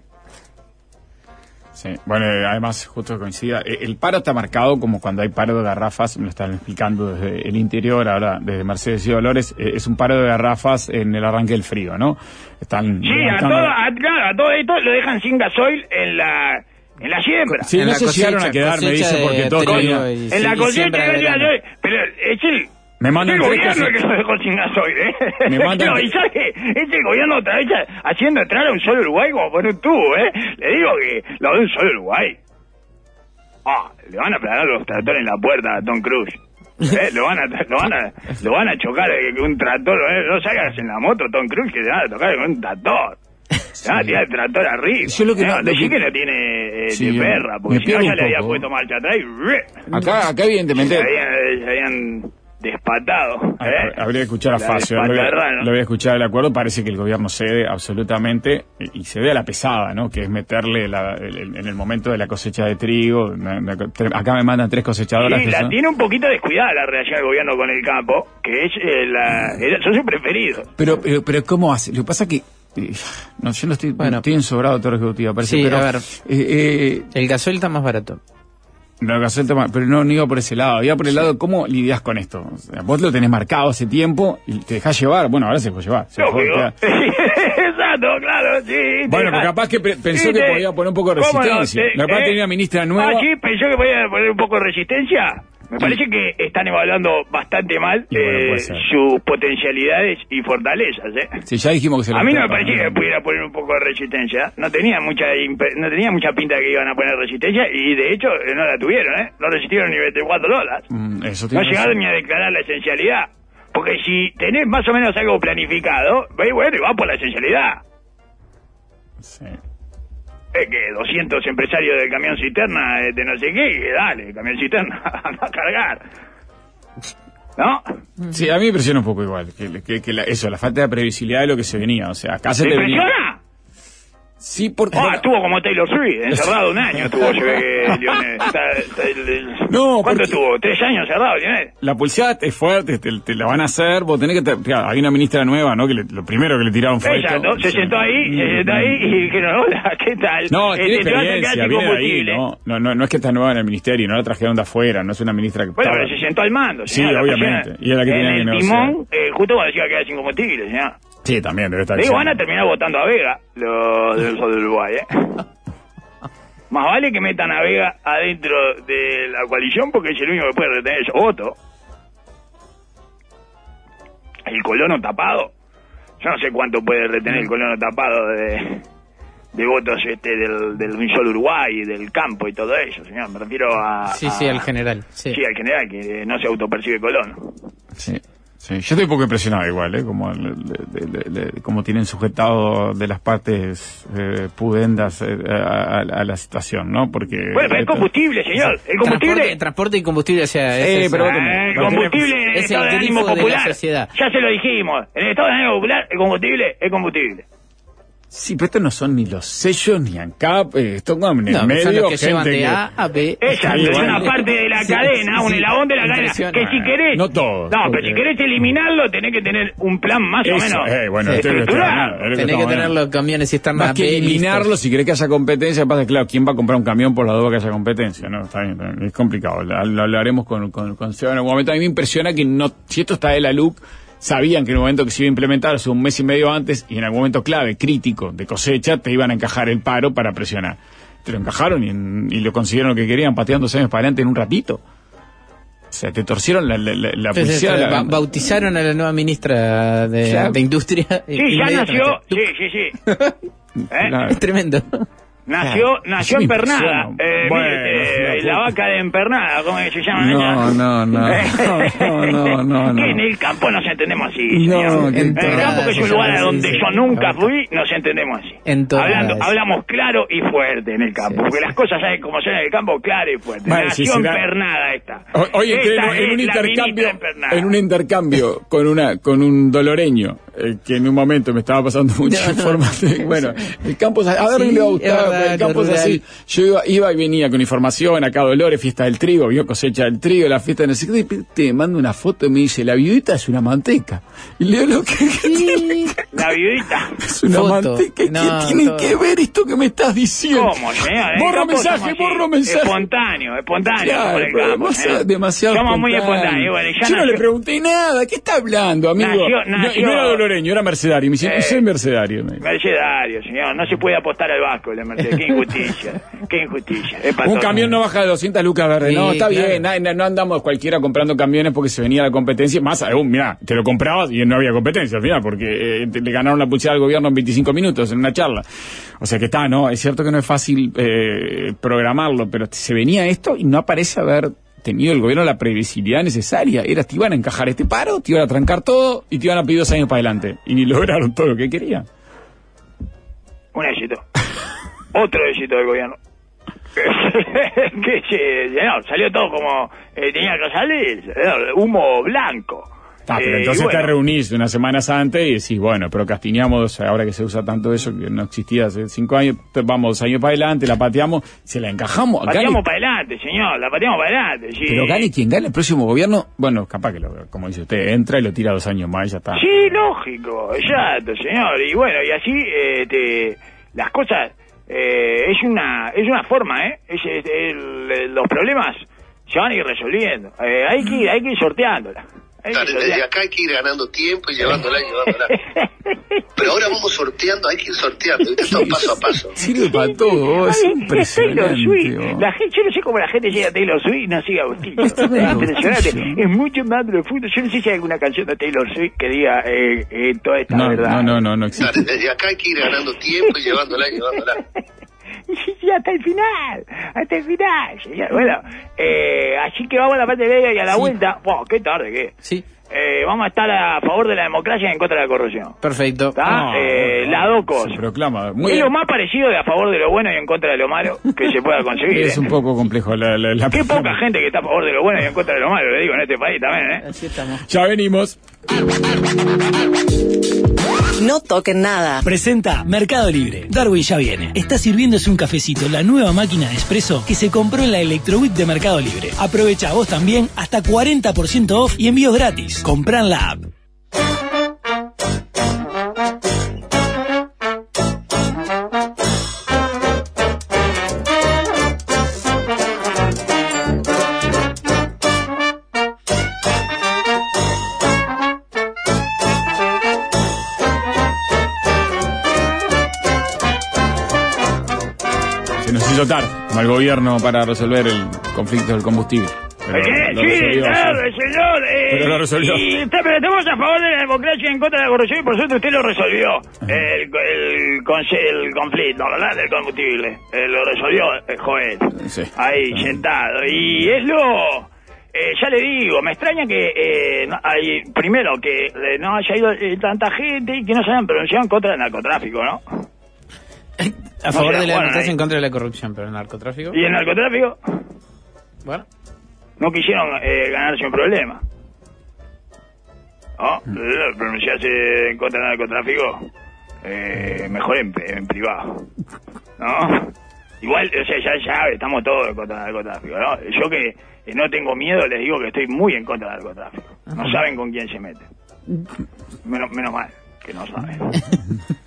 Sí, bueno, además, justo coincida, eh, el paro está marcado como cuando hay paro de garrafas, me lo están explicando desde el interior, ahora desde Mercedes y Dolores, eh, es un paro de garrafas en el arranque del frío, ¿no? Están Sí, a todo, a, claro, a todo esto lo dejan sin gasoil en la, en la siembra. Sí, En no la se llegaron cosecha- a quedar, me dice, porque y- en la cosecha siembra de pero es el Me mandan es el tres gobierno cosechas. que lo dejó sin gasoil, ¿eh? Me mandan No, y sabe que es el gobierno otra vez haciendo entrar a un solo Uruguay como por un tubo, ¿eh? Le digo que lo de un solo Uruguay. Ah, le van a planar los tractores en la puerta a Tom Cruise. ¿Eh? Lo van a, lo van a, lo van a chocar eh, con un tractor, ¿eh? no salgas en la moto Tom Cruise que te van a tocar con un tractor. Te van a tirar el tractor arriba. Yo lo que no- ¿eh? lo Decí que- que no tiene eh, Sí, de perra, porque si no ya le había puesto marcha atrás y... Acá, acá evidentemente... Se habían, se habían despatado. Ah, ¿eh? Habría que escuchar a Facio, lo voy a, despatarrana. lo voy a escuchar el acuerdo, parece que el gobierno cede absolutamente y y cede a la pesada, ¿no? Que es meterle la- el- el- en el momento de la cosecha de trigo, una- una- tre- acá me mandan tres cosechadoras Sí, la son- tiene un poquito descuidada la relación del gobierno con el campo, que es eh, la, era- son sus preferidos. Pero, pero, pero ¿cómo hace? Lo que pasa que eh, no, yo no estoy, Bueno. estoy ensobrado todo lo ejecutivo, parece, Sí, pero a ver. eh, eh, El gasoil está más barato. El tema, pero no, no iba por ese lado, iba por el lado, ¿cómo lidias con esto? O sea, vos lo tenés marcado hace tiempo y te dejás llevar, bueno, ahora se puede llevar. se queda- Exacto, claro, sí. Bueno, porque capaz que pe- pensó sí, que podía poner un poco de resistencia. Verdad ¿eh? tenía una ministra nueva. Ah, sí, pensó que podía poner un poco de resistencia. Me parece que están evaluando bastante mal bueno, eh, sus potencialidades y fortalezas, ¿eh? Sí, ya dijimos que se A mí no me parecía que pudiera poner un poco de resistencia. No tenía mucha no tenía mucha pinta de que iban a poner resistencia y de hecho no la tuvieron, ¿eh? No resistieron ni 24 dólares. Mm, eso No llegaron ni a declarar la esencialidad. Porque si tenés más o menos algo planificado, ve bueno y va por la esencialidad. Sí. Es que 200 empresarios del camión cisterna eh, de no sé qué, dale, camión cisterna, anda a cargar. ¿No? Sí, a mí me impresiona un poco igual, que, que- que la- eso, la falta de previsibilidad de lo que se venía. O sea, acá se ¿Te te venía... Sí, porque... Ah, estuvo como Taylor Swift, encerrado un año estuvo, que Lionel. No, ¿Cuánto estuvo? ¿Tres años encerrado, Lionel? La pulsada es fuerte, te, te la van a hacer, vos tenés que... te- hay una ministra nueva, ¿no? Que le- lo primero que le tiraron fue esto. Se sentó ahí, se sentó ahí y dijeron, hola, ¿qué tal? No, Este, tiene experiencia, viene ahí. ¿no? No, no, no es que está nueva en el ministerio, no la trajeron de afuera, no es una ministra que... Bueno, estaba- pero se sentó al mando, Sí, obviamente, y es la que en tenía que el timón, eh, justo cuando decía que quedar sin combustible, señor. Sí, también debe estar digo, van a terminar votando a Vega, los del Sol de Uruguay, ¿eh? Más vale que metan a Vega adentro de la coalición porque es el único que puede retener esos votos. El colono tapado. Yo no sé cuánto puede retener el colono tapado de, de votos este del, del Un Sol Uruguay, del campo y todo eso, señor. Me refiero a... Sí, sí, al general. Sí. Sí, al general, que no se autopercibe colono. Sí, sí. Yo estoy un poco impresionado igual, ¿eh? Como, le- le- le- le- como tienen sujetado de las partes eh, pudendas eh, a, a- a la situación, ¿no? Porque... Bueno, pero el combustible, señor. El combustible... Transporte, transporte y combustible, o sea, Sí, ese es- pero el combustible es el estado de ánimo grifo de la popular. sociedad. Ya se lo dijimos. En el estado de ánimo popular, el combustible es combustible. Sí, pero estos no son ni los sellos ni ANCAP, eh, esto como en el No, son medio, los que llevan gente de que- A a B. Sí, es una parte de la Sí, cadena, sí, un sí. eslabón de la cadena. Que si querés. No todo, No, pero si querés eliminarlo, tenés que tener un plan más o menos. eh, bueno, Sí. esto es lo que estructurado. está- es lo que Tenés que tener los camiones cisterna Más que B eliminarlo, listos. si querés que haya competencia, pasa que, claro, ¿quién va a comprar un camión por la duda que haya competencia? No, está bien, está bien, es complicado. Lo, lo hablaremos con, con, con Seba en algún momento. A mí me impresiona que no, si esto está de la LUC, sabían que en el momento que se iba a implementar, hace un mes y medio antes, y en algún momento clave, crítico, de cosecha, te iban a encajar el paro para presionar. Te lo encajaron y, en- y lo consiguieron lo que querían, pateando dos años para adelante en un ratito. O sea, te torcieron la, la, la, la bautizaron a la nueva ministra de, Industria. Sí, ya nació. Sí, sí, sí. ¿Eh? Es tremendo. Nació, Claro, nació Empernada. Eh, Bueno, mire, eh, la vaca de Empernada, ¿cómo es que se llama? No, no, no, no, no, no, no. Que en el campo nos entendemos así. No, señor. que en el campo, que es un lugar a donde sí. yo nunca fui, nos entendemos así. En. Hablando, hablamos claro y fuerte en el campo, Sí, porque sí. las cosas saben como son en el campo, claro y fuerte. Bueno, Nació Empernada esta. O- Oye, que en, Esta en un intercambio, en un intercambio con una, con un doloreño, eh, que en un momento me estaba pasando mucha información. Bueno, el campo a ver, Sí, le va a gustar, el campo es así. Yo iba, iba y venía con información, acá Dolores, fiesta del trigo, vio cosecha del trigo, la fiesta no qué, y te mando una foto y me dice, la viudita es una manteca. Y leo lo que, tiene, La viudita. es una Foto. manteca. No, ¿Qué tiene todo. que ver esto que me estás diciendo? ¿Cómo, señor? En el Borro mensaje, borro mensaje. Espontáneo, espontáneo Claro, por el campo. demasiado, señor. demasiado Somos muy espontáneo. espontáneos. Bueno, ya Yo no le pregunté nada. ¿Qué está hablando, amigo? Nació- No, nació- y no era doloreño, era mercedario. Me dice, no Eh. soy mercedario. me dice. Mercedario, señor. No se puede apostar al Vasco, la Qué injusticia. Qué injusticia. Un camión no baja de 200 lucas verde. Sí, no, está claro. bien. No, andamos cualquiera comprando camiones porque se venía la competencia. Más aún, mira, te lo comprabas y no había competencia al final porque eh, te- le ganaron la pulsada al gobierno en 25 minutos en una charla. O sea que está, ¿no? Es cierto que no es fácil eh, programarlo, pero se venía esto y no aparece haber tenido el gobierno la previsibilidad necesaria. Era, te iban a encajar este paro, te iban a trancar todo y te iban a pedir dos años para adelante. Y ni lograron todo lo que querían. Un éxito. Otro éxito del gobierno. que se- señor, salió todo como eh, tenía que salir. Humo blanco. Ah, pero Eh, entonces bueno, te reunís unas semanas antes y decís, bueno, procrastinamos, ahora que se usa tanto eso, que no existía hace cinco años, vamos dos años para adelante, la pateamos, se la encajamos. Pateamos Gane- para adelante, señor. La pateamos para adelante. Sí. pero gane quien gane el próximo gobierno, bueno, capaz que, lo, como dice usted, entra y lo tira dos años más y ya está. Sí, lógico, exacto, señor. Y bueno, y así este, las cosas eh, es una es una forma, ¿eh? Es, los problemas se van a ir resolviendo. Eh, hay que ir, hay que ir sorteándola. Desde acá hay que ir ganando tiempo y llevándola y llevándola. Pero ahora vamos sorteando, hay que ir sorteando, ¿viste? Todo paso a paso. Sirve para todo, es impresionante. Taylor Swift. vos. La gente, yo no sé cómo la gente llega a Taylor Swift y no sigue a Agustín. Está Es impresionante. Es mucho más profundo. Yo no sé si hay alguna canción de Taylor Swift que diga eh, eh, toda esta No, verdad. no, no, no, no Claro, existe. desde acá hay que ir ganando tiempo y llevándola y llevándola. Y hasta el final, hasta el final. señor. Bueno, eh, así que vamos a la parte media y a la Sí. vuelta. Wow, qué tarde que. Sí, Eh, vamos a estar a favor de la democracia y en contra de la corrupción. perfecto. ¿Está? No, eh, no, las dos cosas. Se proclama. Muy es lo más parecido de a favor de lo bueno y en contra de lo malo que se pueda conseguir. Es ¿eh? un poco complejo la, la, la- Qué poca gente que está a favor de lo bueno y en contra de lo malo, le digo, en este país también, ¿eh? Así estamos. Ya venimos. No toquen nada. Presenta Mercado Libre. Darwin ya viene. Está sirviéndose un cafecito, la nueva máquina de espresso que se compró en la Electroweek de Mercado Libre. Aprovecha vos también hasta 40% off y envíos gratis. Compran la app. Tarde al gobierno para resolver el conflicto del combustible. Pero ¿Qué? lo Sí, resolvió, claro, sí. señor. eh, Pero lo resolvió. Y pero estamos a favor de la democracia y en contra de la corrupción y por suerte usted lo resolvió. El, el, el conflicto, ¿verdad? Del combustible. Eh, lo resolvió, eh, Joel. Sí. Ahí, sentado. Y es lo... eh, ya le digo, me extraña que eh, no- hay, primero que eh, no haya ido eh, tanta gente y que no se hayan pronunciado en contra del narcotráfico, ¿no? A favor de la democracia en contra de la corrupción, pero el narcotráfico. Y el narcotráfico Bueno, no quisieron eh, ganarse un problema. ¿No? Eh, Pronunciarse en contra del narcotráfico, eh, mejor en, en privado. ¿No? Igual, o sea, ya, ya estamos todos en contra del narcotráfico, ¿no? Yo que no tengo miedo, les digo que estoy muy en contra del narcotráfico. No saben con quién se meten. Menos, menos mal que no saben.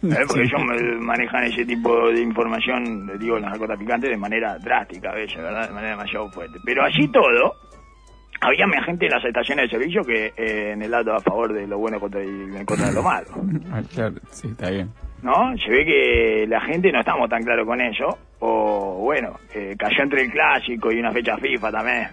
¿Eh? Porque ellos manejan ese tipo de información, digo, los narcotraficantes de manera drástica a veces, ¿verdad? De manera demasiado fuerte. Pero allí todo, había gente en las estaciones de servicio que eh, en el lado a favor de lo bueno contra, y en contra de lo malo. Ah, claro, sí, está bien. ¿No? Se ve que la gente no estamos tan claro con eso. O bueno, eh, cayó entre el clásico y una fecha FIFA también.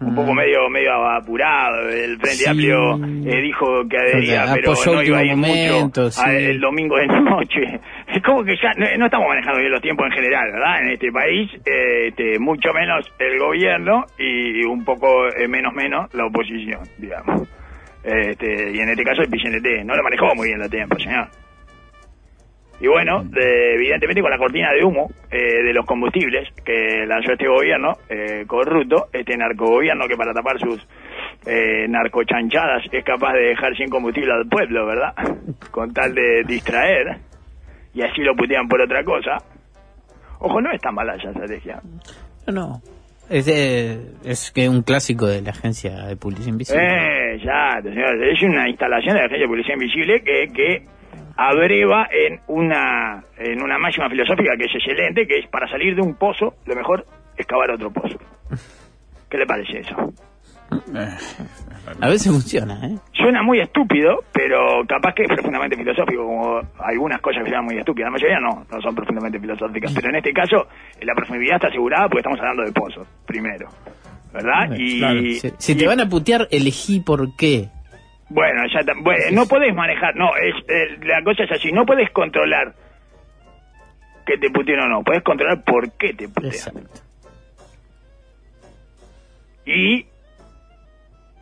Un poco medio medio apurado. El Frente Sí. Amplio eh, dijo que adhería, pero no iba a ir momento, mucho sí. a- el domingo de noche. Es como que ya no, no estamos manejando bien los tiempos en general, ¿verdad? En este país, eh, este, mucho menos el gobierno y un poco eh, menos menos la oposición, digamos. Este, y en este caso el PCNT. No lo manejó muy bien los tiempos, señor. Y bueno, de- evidentemente con la cortina de humo eh, de los combustibles que lanzó este gobierno eh, corrupto, este narcogobierno que para tapar sus eh, narcochanchadas es capaz de dejar sin combustible al pueblo, ¿verdad? Con tal de distraer, y así lo putean por otra cosa. Ojo, no es tan mala esa estrategia. no, no. Es, de- es que un clásico de la agencia de publicidad invisible. Eh, ya, señor, es una instalación de la Agencia de Policía Invisible que, que abreva en una, en una máxima filosófica que es excelente, que es para salir de un pozo, lo mejor es cavar otro pozo. ¿Qué le parece eso? A veces funciona, ¿eh? Suena muy estúpido, pero capaz que es profundamente filosófico, como algunas cosas que sean muy estúpidas. La mayoría no, no son profundamente filosóficas. Pero en este caso, la profundidad está asegurada porque estamos hablando de pozos, primero. ¿Verdad? Y, Claro, Si, si y- te van a putear, elegí por qué. Bueno, ya bueno, no podés manejar, no, es eh, la cosa es así, no podés controlar que te puteen o no, podés controlar por qué te putean. Exacto. Y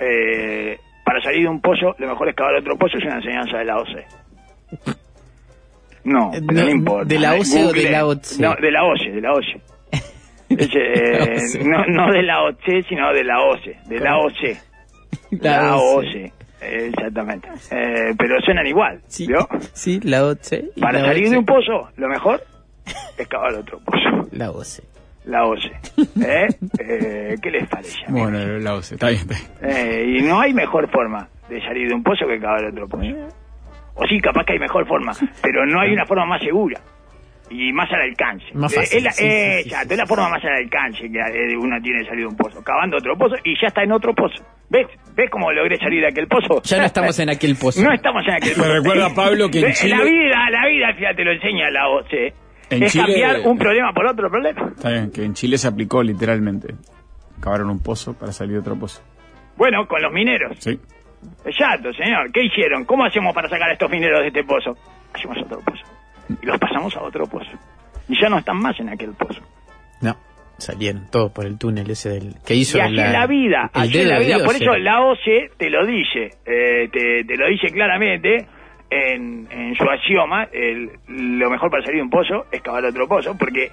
eh, para salir de un pozo, lo mejor es cavar otro pozo, es una enseñanza de la OCE. No, Eh, no, no, importa. ¿de la OCE o de la OCE? No, de la OCE, de la OCE. Es, eh, La no, no de la OCE, sino de la OCE, de la OCE. La OCE, exactamente. Eh, pero suenan igual, Sí, ¿vio? sí, la OCE. y Para la salir OCE. de un pozo, lo mejor es cavar otro pozo. La OCE. La OCE. ¿Eh? Eh, ¿Qué les parece? amigos? Bueno, la OCE, está bien, está bien. Eh, y no hay mejor forma de salir de un pozo que cavar otro pozo. O sí, capaz que hay mejor forma, pero no hay una forma más segura. Y más al alcance. Más Eh, fácil, es la, sí, eh, sí, sí, exacto, sí, es la sí. forma más al alcance que eh, uno tiene de salir de un pozo. Cavando otro pozo y ya está en otro pozo. ¿Ves? ¿Ves cómo logré salir de aquel pozo? Ya no estamos en aquel pozo. No estamos en aquel Me pozo. recuerda, Pablo, que en Chile- La vida, la vida, fíjate, te lo enseña la OC. En es Chile- cambiar un problema por otro problema. Está bien, que en Chile se aplicó literalmente. Cavaron un pozo para salir de otro pozo. Bueno, con los mineros. Sí. Exacto, señor. ¿Qué hicieron? ¿Cómo hacemos para sacar a estos mineros de este pozo? Hacemos otro pozo. Y los pasamos a otro pozo. Y ya no están más en aquel pozo. No, salieron todos por el túnel ese del que hizo y así la, la vida, el así dedo la vida. Dios, Por eso era. la OCE te lo dice, eh, te, te lo dice claramente en, en su axioma, el- lo mejor para salir de un pozo es cavar otro pozo, porque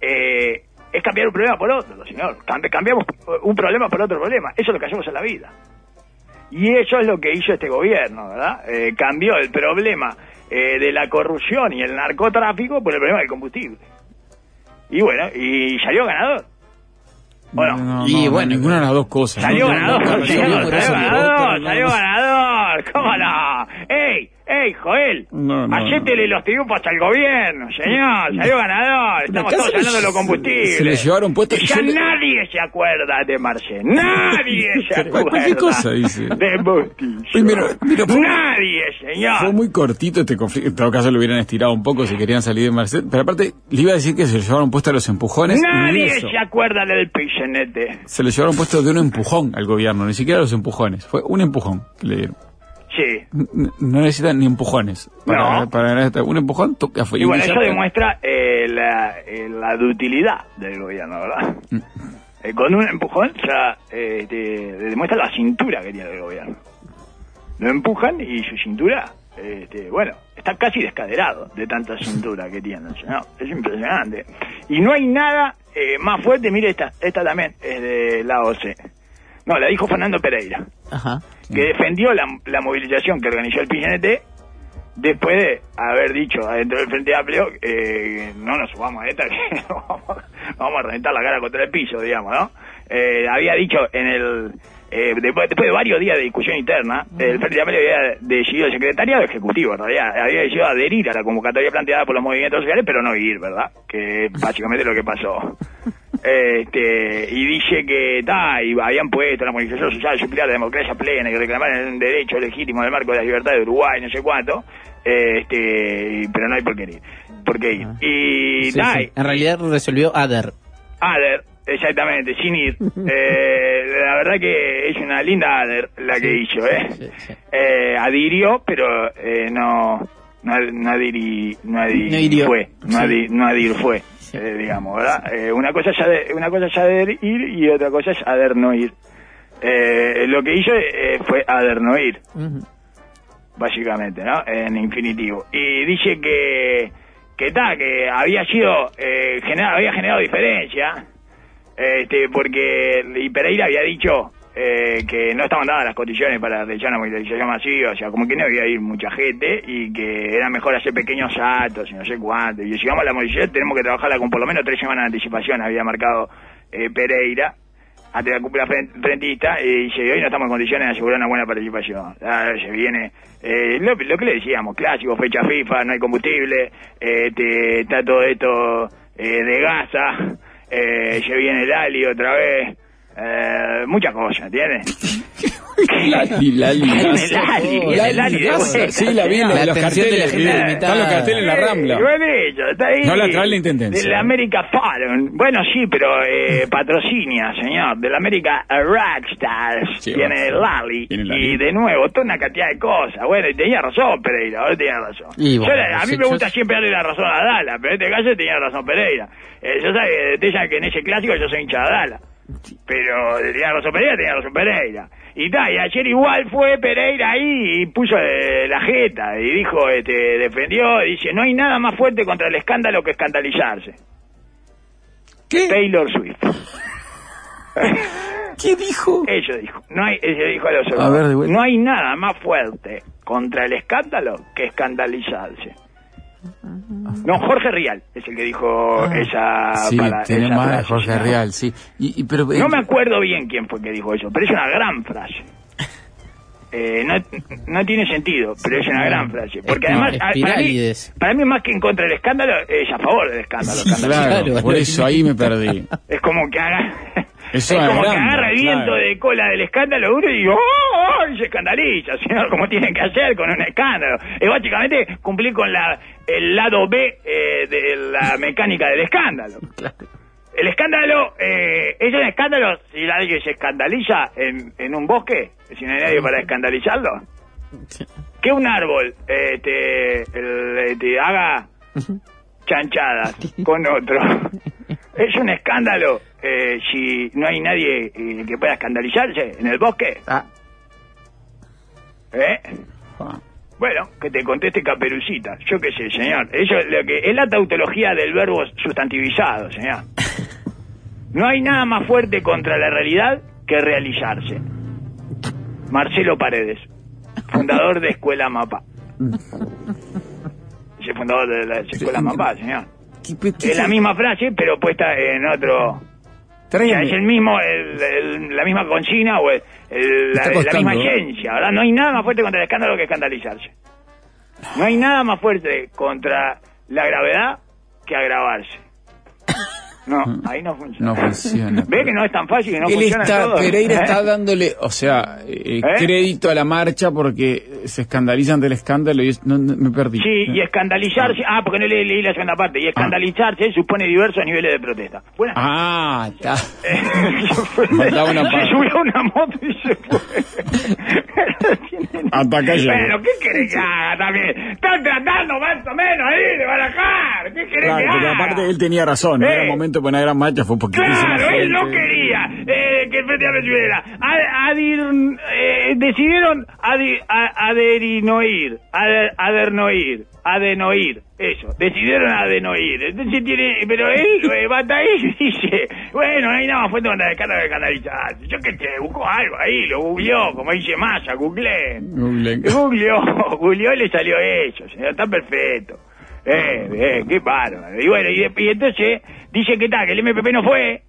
eh, es cambiar un problema por otro, señor. Cambi- Cambiamos un problema por otro problema. Eso es lo que hacemos en la vida. Y eso es lo que hizo este gobierno, ¿verdad? Eh, cambió el problema eh, de la corrupción y el narcotráfico por el problema del combustible. Y bueno, y salió ganador. Bueno, Y bueno, ninguna de las dos cosas. Salió No, no, ganador, no, no, no, salió ganador, no, salió no. ganador, ¿cómo no? ¡Ey, ey, Joel! No, no, Hacétele los triunfos al gobierno, señor, salió ganador, estamos todos hablando de los combustibles. se le llevaron puesto- Y ya le- nadie se acuerda de Marcel, nadie se acuerda. cualquier cosa dice. De Bustillo. Mira, mira, fue- nadie, señor. Fue muy cortito este conflicto. En todo caso, lo hubieran estirado un poco si querían salir de Merced. Pero aparte, le iba a decir que se le llevaron puesto a los empujones. Nadie se acuerda del pichonete. Se le llevaron puesto de un empujón al gobierno, ni siquiera los empujones. Fue un empujón que le dieron. Sí. No necesitan ni empujones. Para, No. para ganar esta- un empujón, toca Y bueno, eso demuestra eh, la, eh, la dutilidad del gobierno, ¿verdad? Mm. Eh, con un empujón ya eh, te- demuestra la cintura que tiene el gobierno. Lo empujan y su cintura, este, bueno, está casi descaderado de tanta cintura que tiene. ¿no? Es impresionante. Y no hay nada eh, más fuerte, mire esta, esta también es de la OC. No, la dijo Fernando Pereira Ajá. que defendió la, la movilización que organizó el PNT después de haber dicho adentro del Frente Amplio eh, no nos subamos a esta que vamos, vamos a reventar la cara contra el piso, digamos, ¿no? Eh, había dicho en el... eh, después, después de varios días de discusión interna, el Frente Amplio había decidido, el secretariado ejecutivo, en realidad, había decidido adherir a la convocatoria planteada por los movimientos sociales, pero no ir, ¿verdad? Que es básicamente lo que pasó. Este, y dice que ta, y habían puesto la movilización social suplir la democracia plena y que reclamaban el derecho legítimo del marco de la libertad de Uruguay, no sé cuánto, este, pero no hay por qué ir. Por qué ir. Y Sí, ta, sí. En realidad resolvió Ader. Ader, exactamente, sin ir. Eh, la verdad que es una linda Ader la que hizo, ¿eh? Eh, adhirió, pero eh, no, no, no, adhiri- no No hirió. fue, no, Sí. adhi- no adhir fue, eh, digamos, ¿verdad? Eh, una cosa es ader- una cosa es adherir y otra cosa es ader no ir. Eh, lo que hizo eh, fue ader no ir básicamente, ¿no? En infinitivo. Y dice que que ta, que había sido eh, genera- había generado diferencia, este, porque y Pereira había dicho eh, que no estaban dadas las condiciones para una movilización masiva, o sea, como que no había ir mucha gente y que era mejor hacer pequeños actos y no sé cuánto. Y si vamos a la movilización tenemos que trabajarla con por lo menos tres semanas de anticipación, había marcado eh, Pereira ante la cúpula fren- frentista y dice, hoy no estamos en condiciones de asegurar una buena participación. Ah, se viene, eh, lo, lo que le decíamos, clásico, fecha FIFA, no hay combustible, eh, te- está todo esto eh, de gasa, eh, se viene el Ali otra vez, eh, muchas cosas, ¿entiendes? Lali, Lali. El Ali, viene el Ali de vuelta. Sí, la vi en La los atención de la carteles. Están los carteles en la Rambla. No la trae la intendencia. De la América Fallon. Bueno, sí, pero eh, patrocinia, señor. De la América Rockstars. Tiene. Lali. Lali. Y de nuevo, toda una cantidad de cosas. Bueno, y tenía razón Pereira. Ahora tenía razón. A mí me gusta siempre darle la razón a Dala, pero en este caso tenía razón Pereira. Eh, yo sabe que en ese clásico yo soy hincha de Dala. Pero tenía razón Pereira, tenía razón Pereira. Y ta, y ayer igual fue Pereira ahí y puso eh, la jeta y dijo, este, defendió, dice, no hay nada más fuerte contra el escándalo que escandalizarse. ¿Qué? Taylor Swift. ¿Qué dijo? Eso dijo. No hay, eso dijo a los A ver. No hay nada más fuerte contra el escándalo que escandalizarse. No, Jorge Rial es el que dijo esa, Ah. Sí, para- tiene esa más frase, Jorge ¿no? Real, sí. Y, y- pero, eh, No me acuerdo bien quién fue que dijo eso, pero es una gran frase. eh, no, no tiene sentido, pero es una gran frase. Porque Es además, para mí, Espirálides. para mí más que en contra del escándalo, es a favor del escándalo. escandalizar. Claro, por eso ahí me perdí. Es como que haga... Eso es como que agarra el viento claro. de cola del escándalo uno y, ¡oh! oh", y se escandaliza, señor, como tienen que hacer con un escándalo. Es básicamente cumplir con la el lado B eh, de la mecánica del escándalo. El escándalo, eh, es un escándalo si nadie se escandaliza en, en un bosque, si no hay nadie para escandalizarlo. Que un árbol eh, te, el- te haga chanchadas con otro. Es un escándalo eh, si no hay nadie eh, que pueda escandalizarse en el bosque. Ah. ¿Eh? Ah. Bueno, que te conteste Caperucita. Yo qué sé, señor. Eso es lo que es la tautología del verbo sustantivizado, señor. No hay nada más fuerte contra la realidad que realizarse. Marcelo Paredes, fundador de Escuela Mapa. Ese fundador de la Escuela Mapa, señor. ¿Qué- qué- Es la misma frase, pero puesta en otro. Es el mismo, el- el- la misma consigna o el- la, misma ¿eh? ciencia, ¿verdad? No hay nada más fuerte contra el escándalo que escandalizarse. No hay nada más fuerte contra la gravedad que agravarse. No, ahí no funciona. No funciona. ¿Ve que no es tan fácil que no Él funciona está, todo? Pereira ¿Eh? está dándole, o sea, eh, ¿Eh? crédito a la marcha porque se escandalizan del escándalo y es- no, no, me perdí. Sí, y escandalizarse... Ah, porque no le leí la segunda parte. Y escandalizarse supone diversos niveles de protesta. Buenas Ah, está. se una parte. subió una moto y se fue. Hasta acá llegó. Bueno, ¿qué querés que haga también? Están tratando más o menos ahí de barajar. ¿Qué querés Claro, que porque haga? aparte él tenía razón, no Eh. era momento de una gran marcha, fue porque Claro, él no quería eh, que el Frente Amplio estuviera. Adir- eh, decidieron adi- a- aderinoir, ader- adernoir, adenoir, eso, decidieron adenoir. Entonces tiene, pero él eh, va hasta ahí y dice, bueno, no hay nada más contra el escándalo de canalizar. Yo que te buscó algo ahí, lo googleó, como dice Massa, googleé. Googleó, googleó y le salió eso, señor, está perfecto. Eh, bien, qué bárbaro. Y bueno, y, y entonces dice que tal, que el MPP no fue,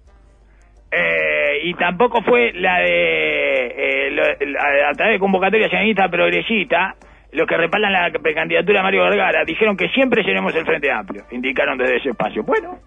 eh, y tampoco fue la de, eh, lo- a través de convocatoria sionista progresista, los que respaldan la precandidatura de Mario Vergara, dijeron que siempre seremos el Frente Amplio, indicaron desde ese espacio. Bueno.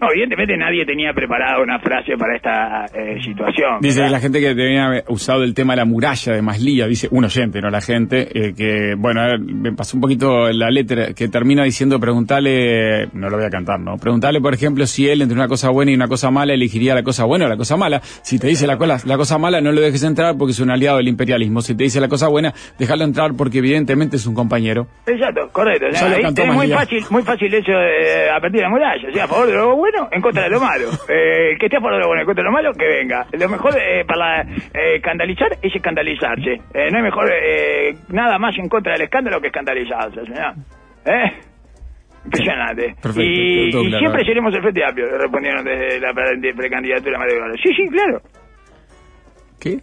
No, evidentemente nadie tenía preparada una frase para esta eh, situación. Dice ¿verdad? la gente que debía haber usado el tema de la muralla de Maslía, dice un oyente, no la gente, eh, que, bueno, a ver, me pasó un poquito la letra, que termina diciendo, preguntarle, no lo voy a cantar, ¿no? Preguntarle, por ejemplo, si él entre una cosa buena y una cosa mala elegiría la cosa buena o la cosa mala. Si te dice la, cola- la cosa mala, no lo dejes entrar porque es un aliado del imperialismo. Si te dice la cosa buena, déjalo entrar porque evidentemente es un compañero. Exacto, correcto. O sea, ahí es muy fácil, muy fácil eso de a partir de la muralla. O sea, a favor de lo bueno, en contra de lo malo. Eh, el que esté a favor de lo bueno, en contra de lo malo, que venga. Lo mejor eh, para eh, escandalizar es escandalizarse. Eh, no hay mejor eh, nada más en contra del escándalo que escandalizarse, señor. ¿Eh? Impresionante. Perfecto, y, todo y claro. siempre seremos el Frente Amplio, respondieron desde la pre- precandidatura de Mario. Sí, sí, claro. ¿Qué?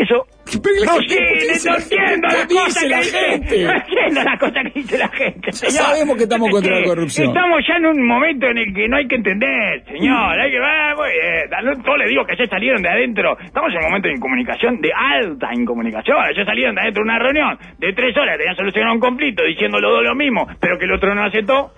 Eso. Pero la No gente, sé, ¿por qué dice no la entiendo ¿Qué las dice cosas que la dice. gente? No entiendo las cosas que dice la gente. Señor. sabemos que estamos contra la corrupción. Estamos ya en un momento en el que no hay que entender, señor. Hay que va, muy bien. Le digo que ya salieron de adentro. Estamos en un momento de incomunicación, de alta incomunicación. Ya salieron de adentro de una reunión de tres horas, tenían solucionado un conflicto diciendo los dos lo mismo, pero que el otro no aceptó.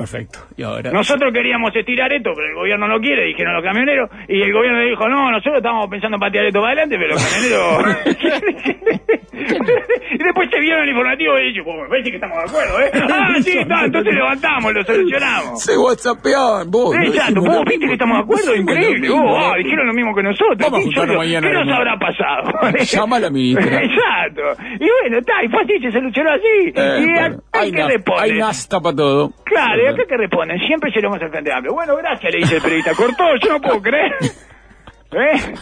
Perfecto. Y ahora... Nosotros queríamos estirar esto, pero el gobierno no quiere, dijeron los camioneros, y el gobierno dijo, no, nosotros estábamos pensando en patear esto para adelante, pero los camioneros... y después se vieron el informativo y pues me parece que estamos de acuerdo, ¿eh? Ah, sí, está, entonces levantamos, lo solucionamos. Se whatsappeaban, vos. Exacto, vos lo viste que estamos de acuerdo, lo increíble. mismo, Vos, dijeron lo mismo que nosotros. Vamos a ¿Qué juntarnos yo- mañana, ¿Qué nos habrá pasado? Llama a la ministra. Exacto. Y bueno, está, y fue así, se solucionó así. Eh, y acá hay, que nas- responde. hay nasta para todo. Claro, ¿y acá que responden? Siempre seremos el Frente Amplio. Bueno, gracias, le dice el periodista. Cortó, yo no puedo creer. ¿Eh?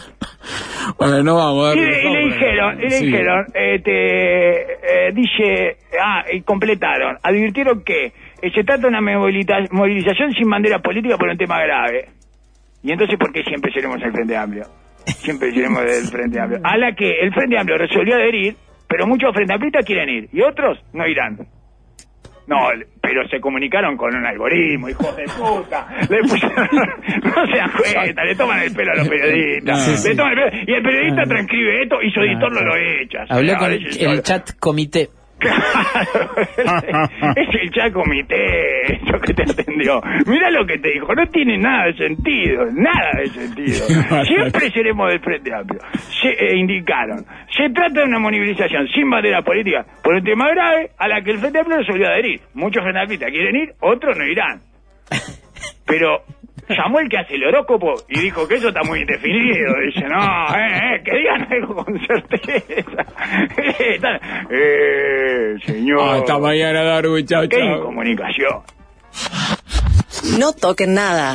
Bueno, no vamos a Y, ver. le- y le dijeron, y le Sí. dijeron, este, eh, dice, ah, y completaron, advirtieron que eh, se trata de una moviliza- movilización sin bandera política por un tema grave. Y entonces, ¿por qué siempre seremos el Frente Amplio? Siempre seremos el Frente Amplio. A la que el Frente Amplio resolvió adherir, pero muchos Frente Amplistas quieren ir, y otros no irán. No, pero se comunicaron con un algoritmo, hijos de puta. Le pusieron- no se dan cuenta, le toman el pelo a los periodistas. Sí. Le toman el pelo- y el periodista transcribe esto y su editor no lo echa. Habló con es el chat comité. Claro, es el chat comité eso que te atendió. Mira lo que te dijo, no tiene nada de sentido, nada de sentido. Siempre seremos del Frente Amplio. Se eh, indicaron, se trata de una movilización sin bandera política por un tema grave a la que el Frente Amplio resolvió adherir. Muchos frente quieren ir, otros no irán. Pero llamó el que hace el horóscopo y dijo que eso está muy indefinido. Dice, no, eh, eh, que digan algo con certeza. Están- eh, señor. Hasta mañana, Darwin. Chao, Qué chao. incomunicación. No toquen nada.